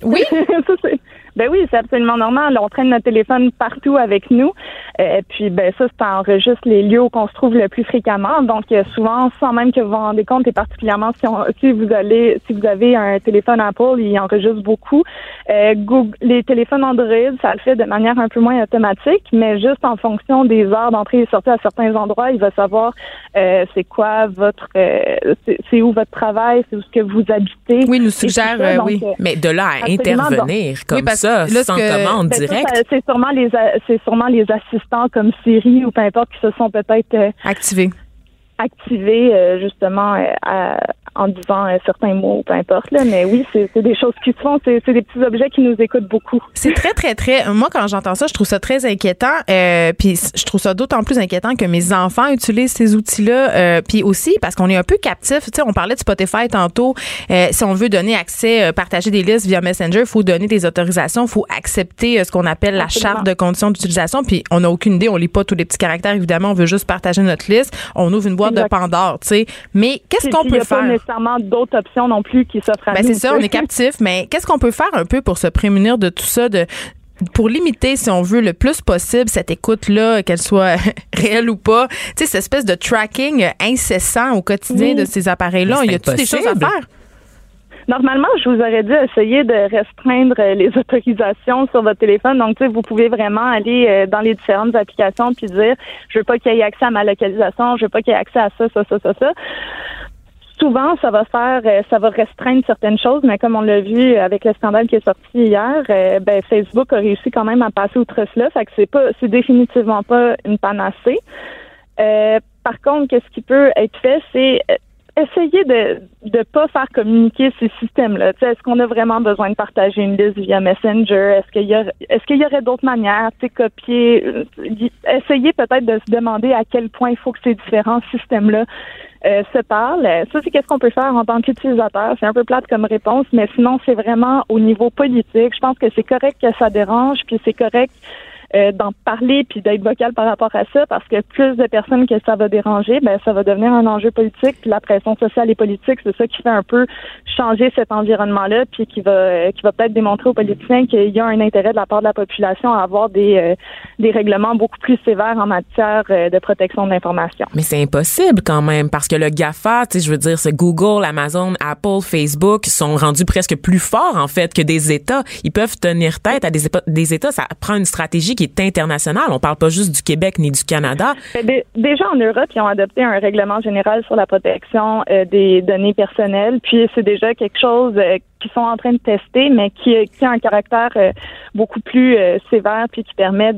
oui. Oui? Ça, ben oui, c'est absolument normal. On traîne notre téléphone partout avec nous. Euh, puis ben ça, ça enregistre les lieux où on se trouve le plus fréquemment. Donc euh, souvent, sans même que vous vous rendez compte, et particulièrement si, on- si vous allez, si vous avez un téléphone Apple, il enregistre beaucoup. Euh, Google, les téléphones Android, ça le fait de manière un peu moins automatique, mais juste en fonction des heures d'entrée et sortie à certains endroits, il va savoir euh, c'est quoi votre, euh, c'est où votre travail, c'est où ce que vous habitez. Oui, nous Et tout suggère, ça. euh, Donc, oui. euh, Mais de là à intervenir comme Oui, parce ça, que là, ce sans que- commande ben, c'est sûrement les c'est sûrement les assistants comme Siri ou peu importe qui se sont peut-être euh, Activé. activés euh, justement euh, à- en disant euh, certains mots, peu importe là. Mais oui, c'est des choses qui se font. C'est des petits objets qui nous écoutent beaucoup. C'est très, très, très. Moi, quand j'entends ça, je trouve ça très inquiétant. Euh, puis je trouve ça d'autant plus inquiétant que mes enfants utilisent ces outils-là. Euh, puis aussi parce qu'on est un peu captif. Tu sais, on parlait de Spotify tantôt. Euh, si on veut donner accès, euh, partager des listes via Messenger, il faut donner des autorisations, il faut accepter euh, ce qu'on appelle la Absolument. charte de conditions d'utilisation. Puis on n'a aucune idée, on lit pas tous les petits caractères. Évidemment, on veut juste partager notre liste. On ouvre une boîte Exact. de Pandore, tu sais. Mais qu'est-ce qu'on peut faire? Nécessairement d'autres options non plus qui s'offrent à Ben, nous. c'est ça, on est captif, mais qu'est-ce qu'on peut faire un peu pour se prémunir de tout ça, de pour limiter, si on veut, le plus possible cette écoute-là, qu'elle soit réelle ou pas, tu sais, cette espèce de tracking incessant au quotidien Oui. de ces appareils-là. C'est Y a-t-il des choses à faire? Normalement, je vous aurais dit essayer de restreindre euh, les autorisations sur votre téléphone. Donc, tu sais, vous pouvez vraiment aller euh, dans les différentes applications puis dire, je veux pas qu'il y ait accès à ma localisation, je veux pas qu'il y ait accès à ça, ça, ça, ça, ça. Souvent, ça va faire, euh, ça va restreindre certaines choses, mais comme on l'a vu avec le scandale qui est sorti hier, euh, ben, Facebook a réussi quand même à passer outre cela. Fait que c'est pas, c'est définitivement pas une panacée. Euh, par contre, qu'est-ce qui peut être fait, c'est euh, essayer de ne pas faire communiquer ces systèmes-là. Tu sais, Est-ce qu'on a vraiment besoin de partager une liste via Messenger? Est-ce qu'il y, a- est-ce qu'il y aurait d'autres manières? Tu sais, copier, essayer peut-être de se demander à quel point il faut que ces différents systèmes-là euh, se parlent. Ça, c'est qu'est-ce qu'on peut faire en tant qu'utilisateur? C'est un peu plate comme réponse, mais sinon, c'est vraiment au niveau politique. Je pense que c'est correct que ça dérange, puis c'est correct euh, d'en parler puis d'être vocal par rapport à ça parce que plus de personnes que ça va déranger, ben ça va devenir un enjeu politique puis la pression sociale et politique, c'est ça qui fait un peu changer cet environnement-là puis qui va qui va peut-être démontrer aux politiciens qu'il y a un intérêt de la part de la population à avoir des euh, des règlements beaucoup plus sévères en matière euh, de protection de l'information. Mais c'est impossible quand même parce que le Gafa, tu sais, je veux dire, ce Google, Amazon, Apple, Facebook sont rendus presque plus forts en fait que des États. Ils peuvent tenir tête à des, États. Ça prend une stratégie est international. On parle pas juste du Québec ni du Canada. Ben, déjà en Europe, ils ont adopté un règlement général sur la protection euh, des données personnelles. Puis c'est déjà quelque chose euh, qu'ils sont en train de tester, mais qui, qui a un caractère euh, beaucoup plus sévère puis qui permet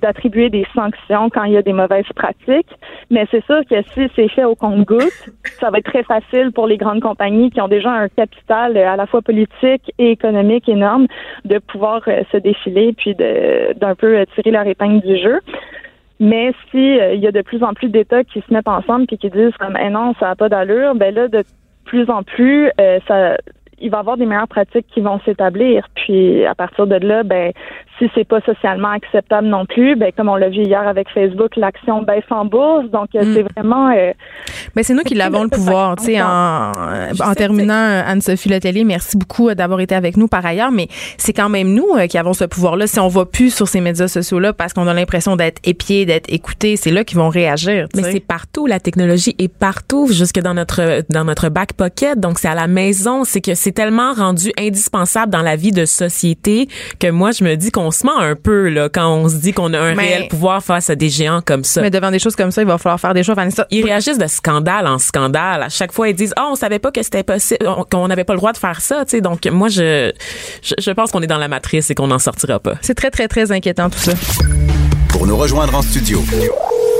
d'attribuer des sanctions quand il y a des mauvaises pratiques. Mais c'est sûr que si c'est fait au compte-goutte, ça va être très facile pour les grandes compagnies qui ont déjà un capital à la fois politique et économique énorme de pouvoir se défiler puis d'un peu tirer leur épingle du jeu. Mais si euh, il y a de plus en plus d'États qui se mettent ensemble et qui disent comme eh non, ça n'a pas d'allure, ben là, de plus en plus, euh, ça il va y avoir des meilleures pratiques qui vont s'établir. Puis à partir de là, ben si c'est pas socialement acceptable non plus, ben comme on l'a vu hier avec Facebook, l'action baisse en bourse. Donc euh, c'est mm. vraiment. Euh, Mais c'est nous qui l'avons le pouvoir. Tu sais, en, en terminant, Anne-Sophie Letellier, merci beaucoup euh, d'avoir été avec nous par ailleurs. Mais c'est quand même nous qui avons ce pouvoir-là. Si on va plus sur ces médias sociaux-là parce qu'on a l'impression d'être épié, d'être écouté, c'est là qu'ils vont réagir. Mais c'est partout. La technologie est partout, jusque dans notre dans notre back pocket. Donc c'est à la maison. C'est que c'est tellement rendu indispensable dans la vie de société que moi je me dis qu'on on se ment un peu là quand on se dit qu'on a un réel pouvoir face à des géants comme ça. Mais devant des choses comme ça, il va falloir faire des choses. Vanessa. Ils réagissent de scandale en scandale. À chaque fois, ils disent "Oh, on savait pas que c'était possible, qu'on n'avait pas le droit de faire ça." Tu sais, donc moi, je, je, pense qu'on est dans la matrice et qu'on n'en sortira pas. C'est très très très inquiétant tout ça. Pour nous rejoindre en studio.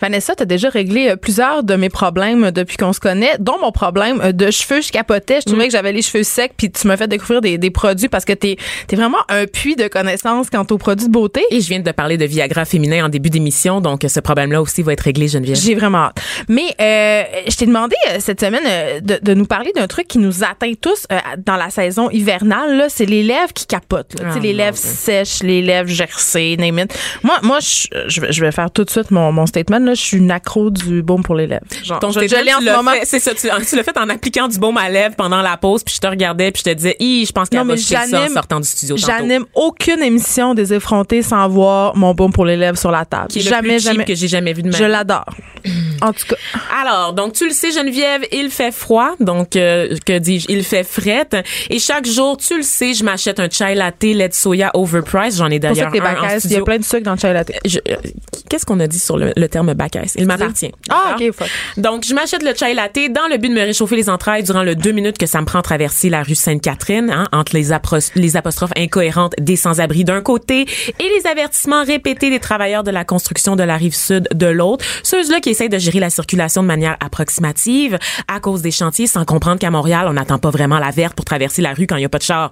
Vanessa, tu as déjà réglé euh, plusieurs de mes problèmes depuis qu'on se connaît, dont mon problème euh, de cheveux. Je capotais. Je trouvais mm. que j'avais les cheveux secs, puis tu m'as fait découvrir des, des produits parce que tu es, vraiment un puits de connaissances quant aux produits de beauté. Et je viens de parler de Viagra féminin en début d'émission, donc ce problème-là aussi va être réglé, Geneviève. J'ai vraiment hâte. Mais euh, je t'ai demandé cette semaine de, de, nous parler d'un truc qui nous atteint tous dans la saison hivernale. C'est les lèvres qui capotent. Là. les lèvres sèches, les lèvres gercées, name Moi, moi je, je, vais faire tout de suite mon, mon statement je suis une accro du baume pour les lèvres. Genre, Donc, je, je l'ai en ce moment. C'est ça, tu, tu l'as fait en appliquant du baume à lèvres pendant la pause, puis je te regardais, puis je te disais, je pense qu'elle va ça en sortant du studio J'anime aucune émission des effrontés sans voir mon baume pour les lèvres sur la table. Qui est jamais, le plus jamais que j'ai jamais vu de ma Je l'adore. En tout cas. Alors, donc tu le sais, Geneviève, il fait froid, donc euh, que dis-je, il fait fret, et chaque jour, tu le sais, je m'achète un chai latte lait de soya overpriced. J'en ai d'ailleurs un en studio. Il y a plein de sucre dans le chai latte. Euh, qu'est-ce qu'on a dit sur le, le terme bacasse? Il m'appartient. Ah, OK, Donc, je m'achète le chai latte dans le but de me réchauffer les entrailles durant le deux minutes que ça me prend traverser la rue Sainte-Catherine, hein, entre les, les apostrophes incohérentes des sans-abri d'un côté et les avertissements répétés des travailleurs de la construction de la rive sud de l'autre. Ceux-là qui essayent de gérer la circulation de manière approximative à cause des chantiers sans comprendre qu'à Montréal, on n'attend pas vraiment la verte pour traverser la rue quand il n'y a pas de char.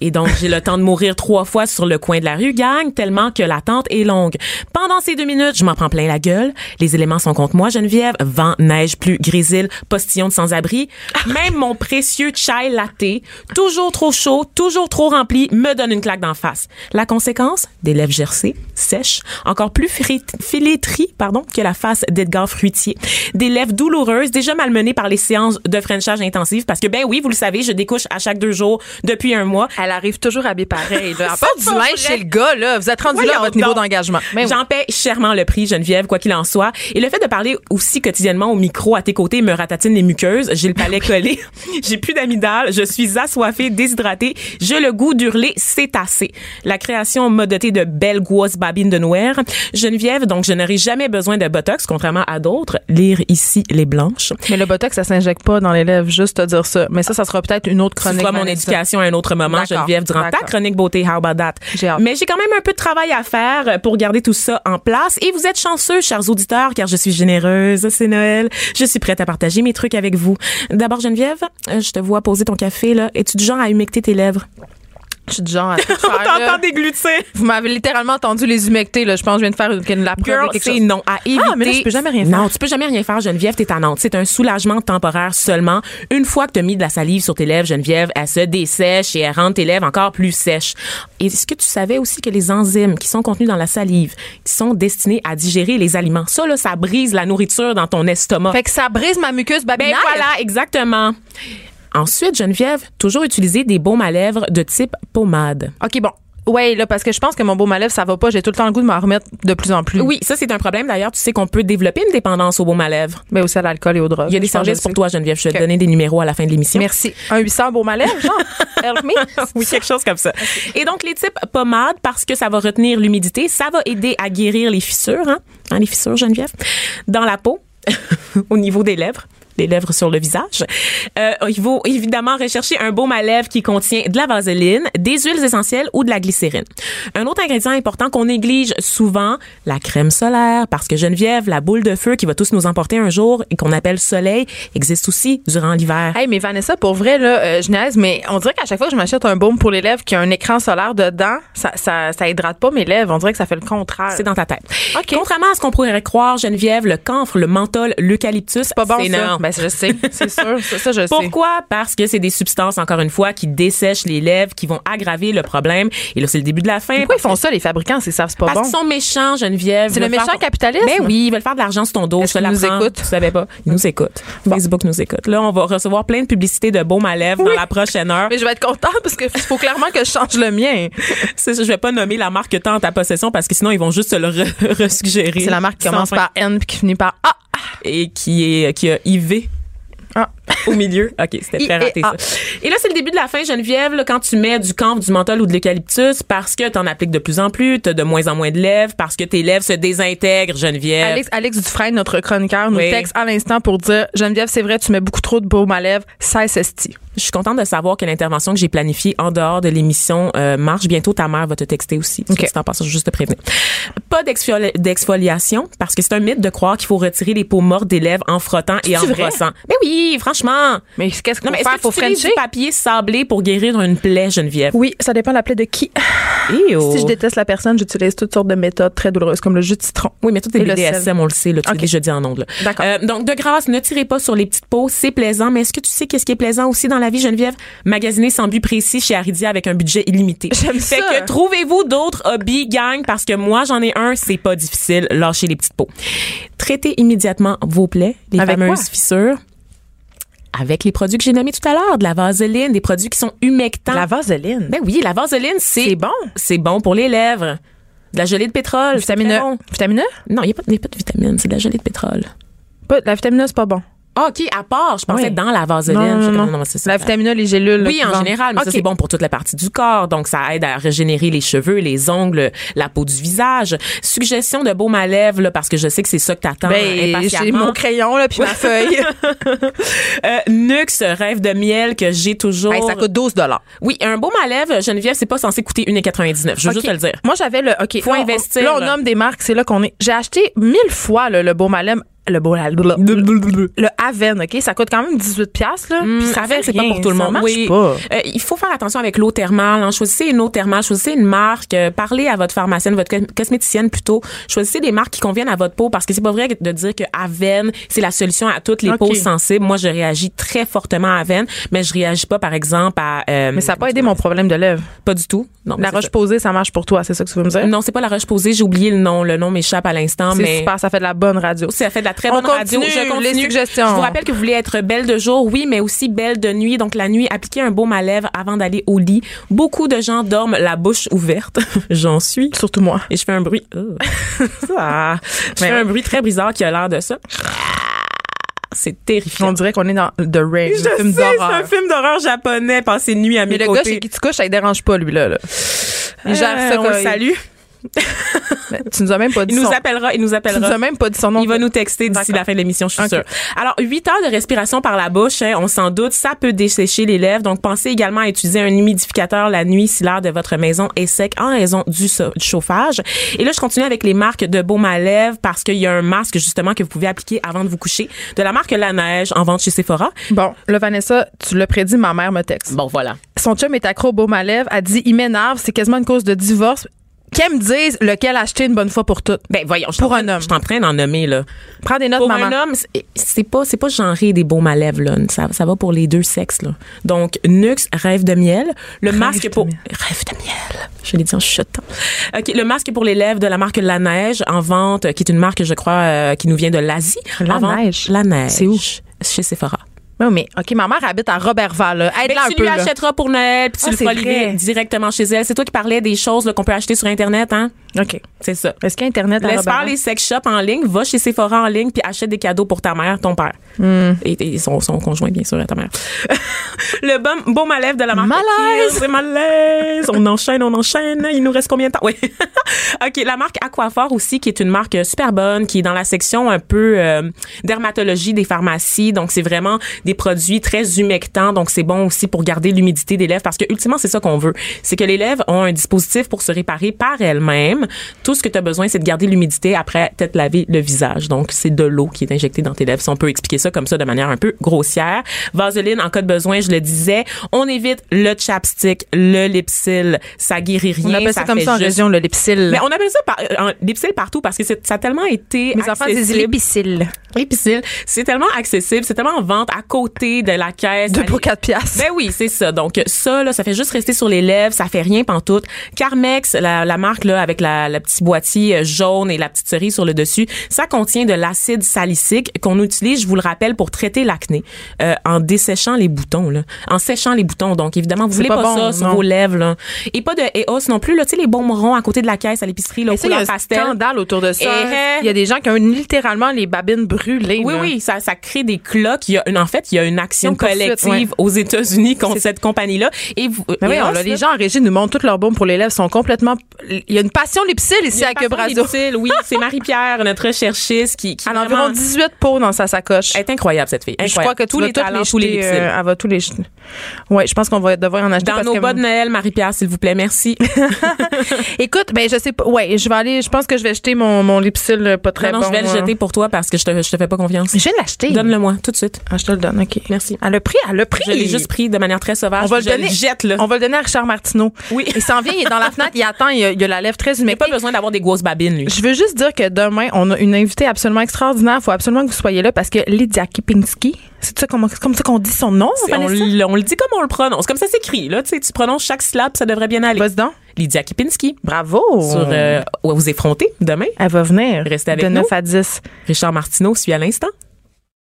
Et donc, j'ai le temps de mourir trois fois sur le coin de la rue, gang, tellement que l'attente est longue. Pendant ces deux minutes, je m'en prends plein la gueule. Les éléments sont contre moi, Geneviève. Vent, neige, pluie, grésil, postillon de sans-abri. Même mon précieux chai latte, toujours trop chaud, toujours trop rempli, me donne une claque d'en face. La conséquence? Des lèvres gercées, sèches, encore plus filétries, pardon, que la face d'Edgar Des lèvres douloureuses, déjà malmenées par les séances de frenchage intensive parce que, ben oui, vous le savez, je découche à chaque deux jours depuis un mois. Elle arrive toujours habillée pareil. À part du linge chez le gars, là, vous êtes rendu là à votre niveau d'engagement. J'en paie chèrement le prix, Geneviève, quoi qu'il en soit. Et le fait de parler aussi quotidiennement au micro à tes côtés me ratatine les muqueuses. J'ai le palais collé. j'ai plus d'amidale. Je suis assoiffée, déshydratée. J'ai le goût d'hurler. C'est assez. La création m'a doté de belles grosses babines de noir. Geneviève, donc je n'aurai jamais besoin de Botox, contrairement à d'autres. Autres. Lire ici les blanches. Mais le Botox, ça s'injecte pas dans les lèvres, juste te dire ça. Mais ça, ça sera peut-être une autre chronique. feras mon Vanessa. éducation à un autre moment, Geneviève, durant ta chronique beauté. How about that? Mais j'ai quand même un peu de travail à faire pour garder tout ça en place. Et vous êtes chanceux, chers auditeurs, car je suis généreuse. C'est Noël. Je suis prête à partager mes trucs avec vous. D'abord, Geneviève, je te vois poser ton café, là. Es-tu du genre à humecter tes lèvres? Je suis du genre à tout On faire, t'entend déglutir. Vous m'avez littéralement entendu les humecter, là. Je pense que je viens de faire une, une la Girl, quelque chose. non. À éviter. Ah, mais là, tu peux jamais rien faire. Non, tu peux jamais rien faire, Geneviève, t'es tannante. C'est un soulagement temporaire seulement. Une fois que t'as mis de la salive sur tes lèvres, Geneviève, elle se dessèche et elle rend tes lèvres encore plus sèches. Et est-ce que tu savais aussi que les enzymes qui sont contenus dans la salive, qui sont destinés à digérer les aliments, ça, là, ça brise la nourriture dans ton estomac. Fait que ça brise ma muqueuse Ben babinaire. voilà, exactement. Ensuite, Geneviève, toujours utiliser des baumes à lèvres de type pommade. OK, bon. Ouais, là, parce que je pense que mon beau malève, ça va pas. J'ai tout le temps le goût de m'en remettre de plus en plus. Oui, ça, c'est un problème. D'ailleurs, tu sais qu'on peut développer une dépendance aux baumes à lèvres. Mais aussi à l'alcool et aux drogues. Il y a des services pour toi, Geneviève. Je vais te Ok. donner des numéros à la fin de l'émission. Merci. Un 800 beau malève, genre? Help me? Oui, quelque chose comme ça. Et donc, les types pommades, parce que ça va retenir l'humidité, ça va aider à guérir les fissures, hein, Hein, les fissures, Geneviève, dans la peau, au niveau des lèvres les lèvres sur le visage. Euh, il faut évidemment rechercher un baume à lèvres qui contient de la vaseline, des huiles essentielles ou de la glycérine. Un autre ingrédient important qu'on néglige souvent, la crème solaire, parce que Geneviève, la boule de feu qui va tous nous emporter un jour et qu'on appelle soleil, existe aussi durant l'hiver. Hey, mais Vanessa, pour vrai, là, euh, je niaise, mais on dirait qu'à chaque fois que je m'achète un baume pour les lèvres qui a un écran solaire dedans, ça, ça, ça hydrate pas mes lèvres. On dirait que ça fait le contraire. C'est dans ta tête. OK. Contrairement à ce qu'on pourrait croire, Geneviève, le camphre, le menthol, l'eucalyptus, C'est pas bon, c'est ça. Ben, je sais. C'est sûr. Ça, ça, je sais. Pourquoi? Parce que c'est des substances, encore une fois, qui dessèchent les lèvres, qui vont aggraver le problème. Et là, c'est le début de la fin. Pourquoi ils font ça, les fabricants? C'est ça, c'est pas Parce bon. qu'ils sont méchants, Geneviève. C'est le méchant faire- capitalisme? Ben oui, ils veulent faire de l'argent sur ton dos. Je te nous écoutent? Tu savais pas? Ils nous écoutent. Facebook nous écoute. Là, on va recevoir plein de publicités de baume à lèvres dans la prochaine heure. Mais je vais être contente parce qu'il faut clairement que je change le mien. Je vais pas nommer la marque que t'as en ta possession parce que sinon, ils vont juste se le re- resuggérer. C'est la marque qui commence fin. par N puis qui finit par A. et qui est qui a IV Ah. au milieu. OK, c'était très raté et ça. Et là, c'est le début de la fin, Geneviève, là, quand tu mets du camphre, du menthol ou de l'eucalyptus parce que t'en appliques de plus en plus, t'as de moins en moins de lèvres, parce que tes lèvres se désintègrent, Geneviève. Alex, Alex Dufresne, notre chroniqueur, nous Oui. texte à l'instant pour dire Geneviève, c'est vrai, tu mets beaucoup trop de baume à lèvres, ça esti. Je suis contente de savoir que l'intervention que j'ai planifiée en dehors de l'émission euh, marche. Bientôt, ta mère va te texter aussi. OK. Tu t'en passes, juste te prévenir. Pas d'exfoli- d'exfoliation parce que c'est un mythe de croire qu'il faut retirer les peaux mortes des lèvres en frottant et en C'est vrai? brossant. Mais oui, franchement. Mais qu'est-ce qu'on fait faire pour Frencher? du papier sablé pour guérir une plaie, Geneviève? Oui, ça dépend de la plaie de qui. Si je déteste la personne, j'utilise toutes sortes de méthodes très douloureuses, comme le jus de citron. Oui, mais tout est BDSM, on le sait, là, tu l'as OK. déjà dit en là. D'accord. Euh, donc, de grâce, ne tirez pas sur les petites peaux, c'est plaisant, mais est-ce que tu sais qu'est-ce qui est plaisant aussi dans la vie, Geneviève? Magasiner sans but précis chez Aridia avec un budget illimité. J'aime Fait ça. que trouvez-vous d'autres hobbies, gang, parce que moi, j'en ai un, c'est pas difficile, lâchez les petites peaux. Traitez immédiatement vos plaies, les Avec fameuses quoi? fissures. Avec les produits que j'ai nommés tout à l'heure, de la vaseline, des produits qui sont humectants. La vaseline? Ben oui, la vaseline, c'est C'est bon. C'est bon pour les lèvres. De la gelée de pétrole. c'est Vitamine E. bon. Vitamine E? Non, il n'y a, pas- y a pas de vitamine, c'est de la gelée de pétrole. Pas, la vitamine E, c'est pas bon. Ah, OK, à part, je pensais Oui. dans la vaseline. Non, non, non. comme, ça. La vitamine les gélules. Oui, en général, mais ça c'est bon pour toute la partie du corps, donc ça aide à régénérer les cheveux, les ongles, la peau du visage. Suggestion de baume à lèvres là, parce que je sais que c'est ça que t'attends Ben, j'ai impatiemment. mon crayon, là, puis ma feuille. Euh, Nux, rêve de miel que j'ai toujours. Hey, ça coûte 12 Oui, un baume à lèvres, Geneviève, c'est pas censé coûter 1,99. Je veux juste te le dire. Moi, j'avais le. OK. Faut là, on- investir, Là, on nomme des marques, c'est là qu'on est. J'ai acheté mille fois là, le baume à lèvres. Le lèvres. Le Aven, OK? Ça coûte quand même 18$, piastres, là. Hum, Puis ça fait c'est pas pour tout le ça monde. marche oui. pas. Euh, il faut faire attention avec l'eau thermale. hein. Choisissez une eau thermale, choisissez une marque, euh, parlez à votre pharmacienne, votre cos- cosméticienne plutôt. Choisissez des marques qui conviennent à votre peau parce que c'est pas vrai de dire que Aven c'est la solution à toutes les peaux sensibles. Moi, je réagis très fortement à Aven, mais je réagis pas par exemple à euh, Mais ça n'a pas aidé mon problème de lèvres. pas du tout. Non, La c'est roche ça. posée, ça marche pour toi, c'est ça que tu veux me dire? Non, c'est pas la roche posée, j'ai oublié le nom, le nom m'échappe à l'instant mais super, ça fait de la bonne radio. ça fait de la très On bonne radio. Je continue. les suggestions. Je vous rappelle que vous voulez être belle de jour, oui, mais aussi belle de nuit. Donc la nuit, appliquez un baume à lèvres avant d'aller au lit. Beaucoup de gens dorment la bouche ouverte. J'en suis. Surtout moi. Et je fais un bruit. Oh. Je fais un bruit très bizarre qui a l'air de ça. C'est On terrifiant. dirait qu'on est dans The Ring, Je un film sais, c'est un d'horreur. film d'horreur japonais passé une nuit à mes Mais le côtés. gars chez qui tu couches, ça ne dérange pas, lui, là. là. Euh, ça on le salue. Tu nous as même pas dit Il nous son... appellera, il nous Tu nous appellera. as même pas dit son nom. Il va nous texter d'ici la fin de l'émission, je suis sûre. Alors, 8 heures de respiration par la bouche, hein, on s'en doute, ça peut dessécher les lèvres. Donc, pensez également à utiliser un humidificateur la nuit si l'air de votre maison est sec en raison du, so- du chauffage. Et là, je continue avec les marques de baume à lèvres parce qu'il y a un masque, justement, que vous pouvez appliquer avant de vous coucher de la marque La Neige en vente chez Sephora. Bon, là, Vanessa, tu l'as prédit, ma mère me texte. Bon, voilà. Son chum est accro au baume à lèvres. Elle dit, il m'énerve, c'est quasiment une cause de divorce. Qu'elle me dise lequel acheter une bonne fois pour toutes. Ben, voyons, je Pour un homme. Je suis en train d'en nommer, là. Prends des notes, Pour maman. un homme, c'est- pas c'est pas genré des baumes à lèvres là, ça, ça va pour les deux sexes là. Donc Nux rêve de miel, le masque pour miel. rêve de miel. Je l'ai dit en chuchotant. OK, le masque pour les lèvres de la marque La Neige en vente qui est une marque je crois euh, qui nous vient de l'Asie. La En vente- Neige? La Neige. C'est où? Chez Sephora. Oui, mais OK, ma mère habite à Robertval. là. Aide-la un tu peu. lui là. achèteras pour Noël, puis tu Ah, le feras livrer directement chez elle. C'est toi qui parlais des choses qu'on peut acheter sur internet hein? OK. C'est ça. Est-ce qu'il y a Internet à Laisse faire les sex shops en ligne, va chez Sephora en ligne puis achète des cadeaux pour ta mère, ton père. Hmm. Et, et son, son conjoint, bien sûr, à ta mère. le bon, à lèvres de la marque Malaise! C'est malaise! On enchaîne, on enchaîne. Il nous reste combien de temps? Oui. OK, la marque Aquaphor aussi, qui est une marque super bonne, qui est dans la section un peu euh, dermatologie des pharmacies. Donc, c'est vraiment des produits très humectants. Donc, c'est bon aussi pour garder l'humidité des lèvres parce que, ultimement, c'est ça qu'on veut. C'est que les lèvres ont un dispositif pour se réparer par elles-mêmes. Tout ce que tu as besoin, c'est de garder l'humidité après t'être lavé le visage. Donc, c'est de l'eau qui est injectée dans tes lèvres. Si on peut expliquer ça comme ça de manière un peu grossière. Vaseline, en cas de besoin, je le disais. On évite le chapstick, le lipsil. Ça guérit rien. On appelle ça, comme ça en juste- région, le lipsil. mais on appelle ça par, euh, lipsil partout parce que ça a tellement été Mes enfants disent l'épicile. L'épicile, c'est tellement accessible, c'est tellement en vente à côté de la caisse. Deux pour quatre piastres. ben oui, c'est ça. Donc ça, là, ça fait juste rester sur les lèvres, ça fait rien pantoute. Carmex, la, la marque là avec la, la petit boîtier euh, jaune et la petite cerise sur le dessus, ça contient de l'acide salicylique qu'on utilise, je vous le rappelle, pour traiter l'acné euh, en desséchant les boutons, là, en séchant les boutons. Donc évidemment, vous voulez pas pas, bon, ça sur vos lèvres, là. et pas de EOS non plus. Là, tu sais les bonbons à côté de la caisse à l'épicerie, là, Mais aux ça, il y a couleurs un pastel. scandale autour de ça. Eh, Il y a des gens qui ont littéralement les babines brûlées. Oui, là. oui, ça, ça crée des cloques. Il y a une, en fait, il y a une action Une collective ouais. aux États-Unis contre cette compagnie-là. Et vous, oui, on l'a- les là, gens en régie nous montrent toutes leurs baumes pour les lèvres. sont complètement. Il y a une passion lipsil il ici à Quebrazo. Oui, c'est Marie-Pierre, notre recherchiste, qui, qui Elle a environ 18 pots dans sa sacoche. est incroyable, cette fille. Je Incroyable. crois que tous les talents, les tous les jeter, euh, elle va tous les jeter. Ouais, je pense qu'on va devoir en acheter Dans parce nos que bas de Noël, Marie-Pierre, s'il vous plaît, merci. Écoute, ben je sais pas. Ouais, je vais aller. Je pense que je vais jeter mon mon lipsil euh, pas très non, non, bon. je vais le euh. jeter pour toi parce que je te, je te fais pas confiance. Je de l'acheter. Donne-le-moi tout de suite. Ah, je te le donne. Ok. Merci. Elle a pris. Elle a pris. Je l'ai juste pris de manière très sauvage. On va le je donner. jette là. On va le donner à Richard Martineau. Oui. Il s'en vient. Il est dans la fenêtre. Il attend. Il a, il a la lèvre très Il humectée. pas besoin d'avoir des grosses babines lui. Je veux juste dire que demain, on a une invitée absolument extraordinaire. Il faut absolument que vous soyez là parce que Lydia Kipinski, c'est ça comme ça qu'on dit son nom, On, on le dit comme on le prononce, comme ça s'écrit là. Tu sais, tu prononces chaque syllabe, ça devrait bien aller. Vas-y donc. Lydia Kipinski Bravo. sur euh, aux effrontés demain. Elle va venir. Restez avec de nous. 9 à 10. Richard Martineau suit à l'instant.